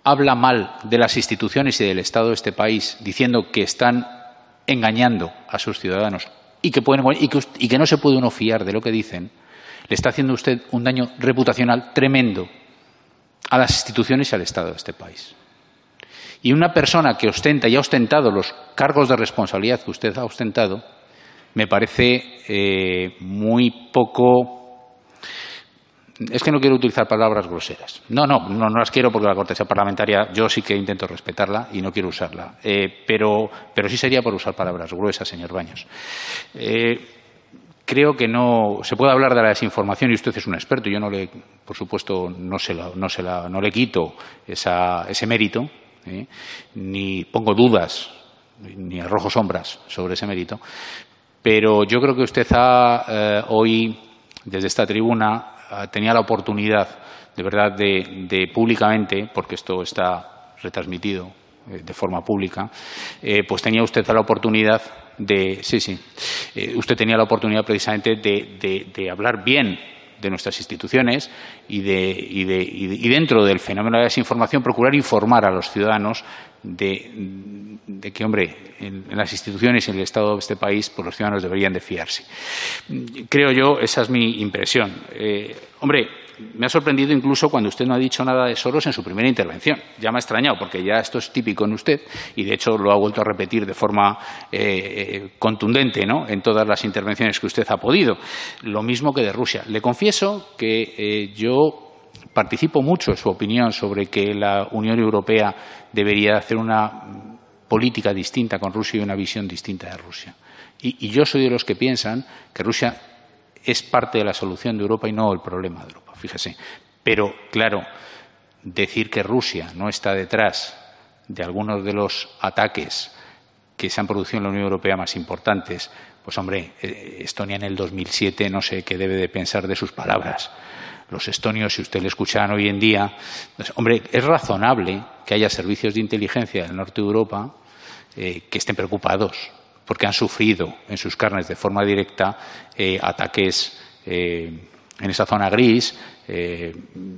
habla mal de las instituciones y del Estado de este país, diciendo que están engañando a sus ciudadanos y que, y que no se puede uno fiar de lo que dicen, le está haciendo usted un daño reputacional tremendo a las instituciones y al Estado de este país. Y una persona que ostenta y ha ostentado los cargos de responsabilidad que usted ha ostentado, me parece eh, muy poco. Es que no quiero utilizar palabras groseras. No, no, no, las quiero porque la cortesía parlamentaria yo sí que intento respetarla y no quiero usarla. Eh, pero, pero sí sería por usar palabras gruesas, señor Baños. Eh, creo que no se puede hablar de la desinformación y usted es un experto. Yo no le, por supuesto, no, se la, no, se la, no le quito ese mérito, ¿eh? ni pongo dudas ni arrojo sombras sobre ese mérito, pero yo creo que usted ha eh, hoy, desde esta tribuna, tenía la oportunidad, de verdad, de, públicamente, porque esto está retransmitido eh, de forma pública, pues tenía usted la oportunidad de, sí, sí, usted tenía la oportunidad precisamente de hablar bien de nuestras instituciones y, de, y, de, y, dentro del fenómeno de la desinformación procurar informar a los ciudadanos de, que, hombre, en, las instituciones y en el Estado de este país, pues los ciudadanos deberían de fiarse. Creo yo, esa es mi impresión. Eh, hombre, me ha sorprendido incluso cuando usted no ha dicho nada de Soros en su primera intervención. Ya me ha extrañado, porque ya esto es típico en usted y, de hecho, lo ha vuelto a repetir de forma eh, eh, contundente ¿no? en todas las intervenciones que usted ha podido. Lo mismo que de Rusia. Le confieso que eh, yo participo mucho en su opinión sobre que la Unión Europea debería hacer una política distinta con Rusia y una visión distinta de Rusia. y yo soy de los que piensan que Rusia es parte de la solución de Europa y no el problema de Europa fíjese. Pero, claro, decir que Rusia no está detrás de algunos de los ataques que se han producido en la Unión Europea más importantes, pues hombre, eh, Estonia en el 2007 no sé qué debe de pensar de sus palabras. Los estonios, si usted le escuchan hoy en día, pues, hombre, es razonable que haya servicios de inteligencia del norte de Europa eh, que estén preocupados porque han sufrido en sus carnes de forma directa eh, ataques en esa zona gris eh,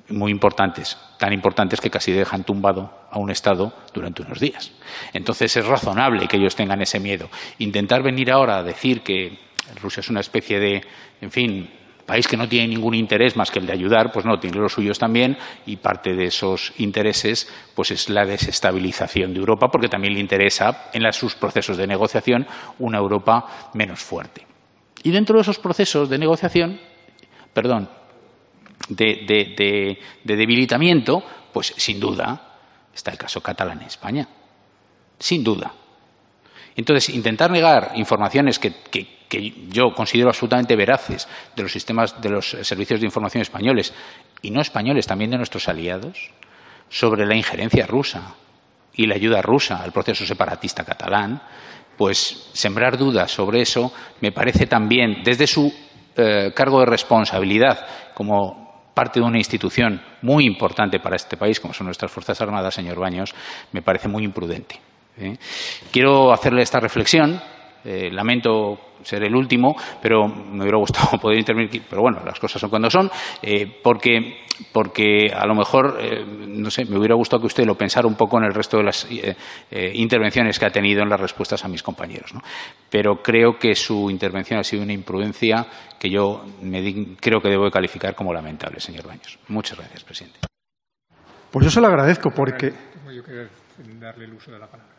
muy importantes, tan importantes que casi dejan tumbado a un Estado durante unos días. Entonces es razonable que ellos tengan ese miedo. Intentar venir ahora a decir que Rusia es una especie de, en fin, país que no tiene ningún interés más que el de ayudar, pues no, tiene los suyos también y parte de esos intereses pues es la desestabilización de Europa porque también le interesa en sus procesos de negociación una Europa menos fuerte. Y dentro de esos procesos de negociación perdón, de, debilitamiento, pues sin duda está el caso catalán en España. Sin duda. Entonces, intentar negar informaciones que, yo considero absolutamente veraces de los sistemas, de los servicios de información españoles y no españoles, también de nuestros aliados, sobre la injerencia rusa y la ayuda rusa al proceso separatista catalán, pues sembrar dudas sobre eso me parece también, desde su eh, cargo de responsabilidad como parte de una institución muy importante para este país, como son nuestras Fuerzas Armadas, señor Baños, me parece muy imprudente. ¿eh? Quiero hacerle esta reflexión eh, lamento ser el último, pero me hubiera gustado poder intervenir, pero bueno, las cosas son cuando son, eh, porque, porque a lo mejor, eh, no sé, me hubiera gustado que usted lo pensara un poco en el resto de las intervenciones que ha tenido en las respuestas a mis compañeros. Pero creo que su intervención ha sido una imprudencia que yo creo que debo calificar como lamentable, señor Baños. Muchas gracias, presidente. Pues yo se lo agradezco porque. Yo darle el uso de la palabra.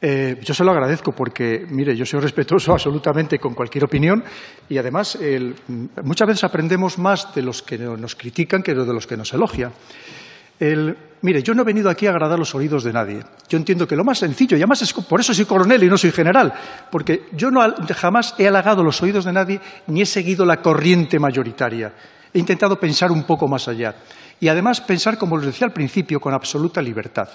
Eh, yo se lo agradezco porque, mire, yo soy respetuoso absolutamente con cualquier opinión y además muchas veces aprendemos más de los que nos critican que de los que nos elogian. mire, yo no he venido aquí a agradar los oídos de nadie. Yo entiendo que lo más sencillo, y además es, por eso soy coronel y no soy general, porque yo no, jamás he halagado los oídos de nadie ni he seguido la corriente mayoritaria. He intentado pensar un poco más allá. Y además pensar, como les decía al principio, con absoluta libertad.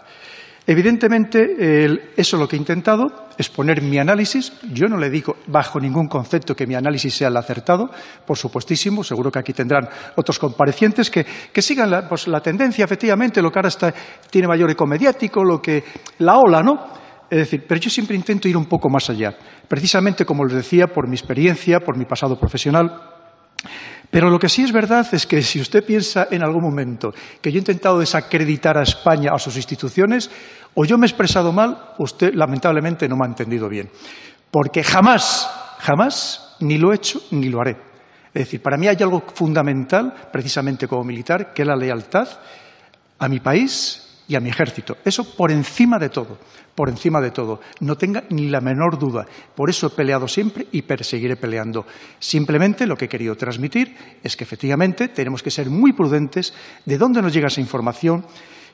Evidentemente, eso es lo que he intentado, exponer mi análisis. Yo no le digo bajo ningún concepto que mi análisis sea el acertado, por supuestísimo. Seguro que aquí tendrán otros comparecientes que, sigan pues, la, tendencia, efectivamente, lo que ahora está, tiene mayor eco mediático, lo que la ola, ¿no? Es decir, pero yo siempre intento ir un poco más allá, precisamente como les decía, por mi experiencia, por mi pasado profesional. Pero lo que sí es verdad es que si usted piensa en algún momento que yo he intentado desacreditar a España, a sus instituciones, o yo me he expresado mal, usted lamentablemente no me ha entendido bien. Porque jamás, jamás, ni lo he hecho ni lo haré. Es decir, para mí hay algo fundamental, precisamente como militar, que es la lealtad a mi país y a mi ejército. Eso por encima de todo, por encima de todo. No tenga ni la menor duda. Por eso he peleado siempre y perseguiré peleando. Simplemente lo que he querido transmitir es que efectivamente tenemos que ser muy prudentes de dónde nos llega esa información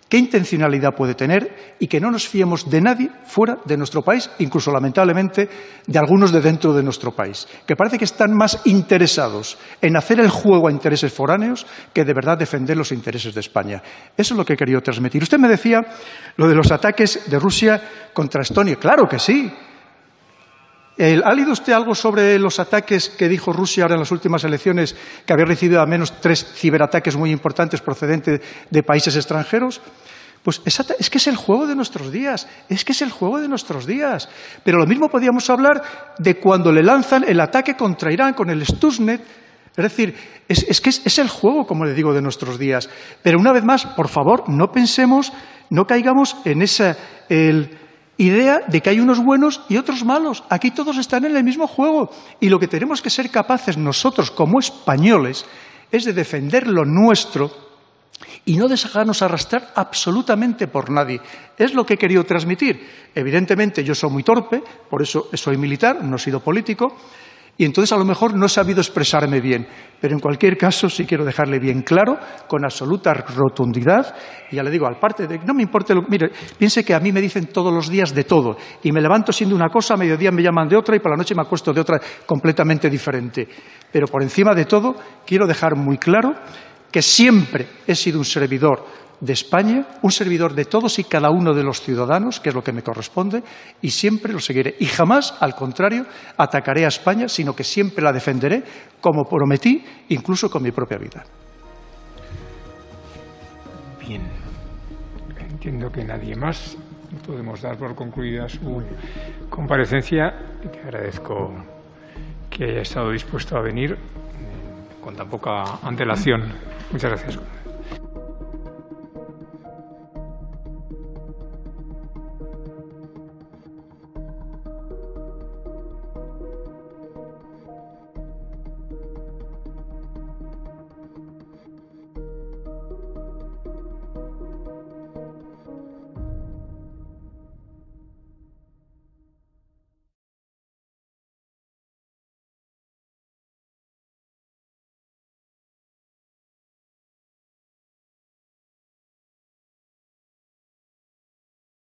qué intencionalidad puede tener y que no nos fiemos de nadie fuera de nuestro país, incluso lamentablemente de algunos de dentro de nuestro país, que parece que están más interesados en hacer el juego a intereses foráneos que de verdad defender los intereses de España. Eso es lo que he querido transmitir. Usted me decía lo de los ataques de Rusia contra Estonia. Claro que sí. ¿Ha leído usted algo sobre los ataques que dijo Rusia ahora en las últimas elecciones, que había recibido al menos tres ciberataques muy importantes procedentes de países extranjeros? Pues es que es el juego de nuestros días, es que es el juego de nuestros días. Pero lo mismo podíamos hablar de cuando le lanzan el ataque contra Irán con el Stuxnet. Es decir, es, que es, el juego, como le digo, de nuestros días. Pero una vez más, por favor, no pensemos, no caigamos en esa idea de que hay unos buenos y otros malos. Aquí todos están en el mismo juego. Y lo que tenemos que ser capaces nosotros como españoles es de defender lo nuestro y no dejarnos arrastrar absolutamente por nadie. Es lo que he querido transmitir. Evidentemente yo soy muy torpe, por eso soy militar, no he sido político, y entonces a lo mejor no he sabido expresarme bien. Pero en cualquier caso sí quiero dejarle bien claro, con absoluta rotundidad, y ya le digo, al parte de no me importe lo mire, piense que a mí me dicen todos los días de todo, y me levanto siendo una cosa, a mediodía me llaman de otra y por la noche me acuesto de otra completamente diferente. Pero por encima de todo quiero dejar muy claro que siempre he sido un servidor de España, un servidor de todos y cada uno de los ciudadanos, que es lo que me corresponde, y siempre lo seguiré. Y jamás, al contrario, atacaré a España, sino que siempre la defenderé, como prometí, incluso con mi propia vida. Bien, entiendo que nadie más. Podemos dar por concluida su comparecencia. Te agradezco que haya estado dispuesto a venir con tan poca antelación. Muchas gracias.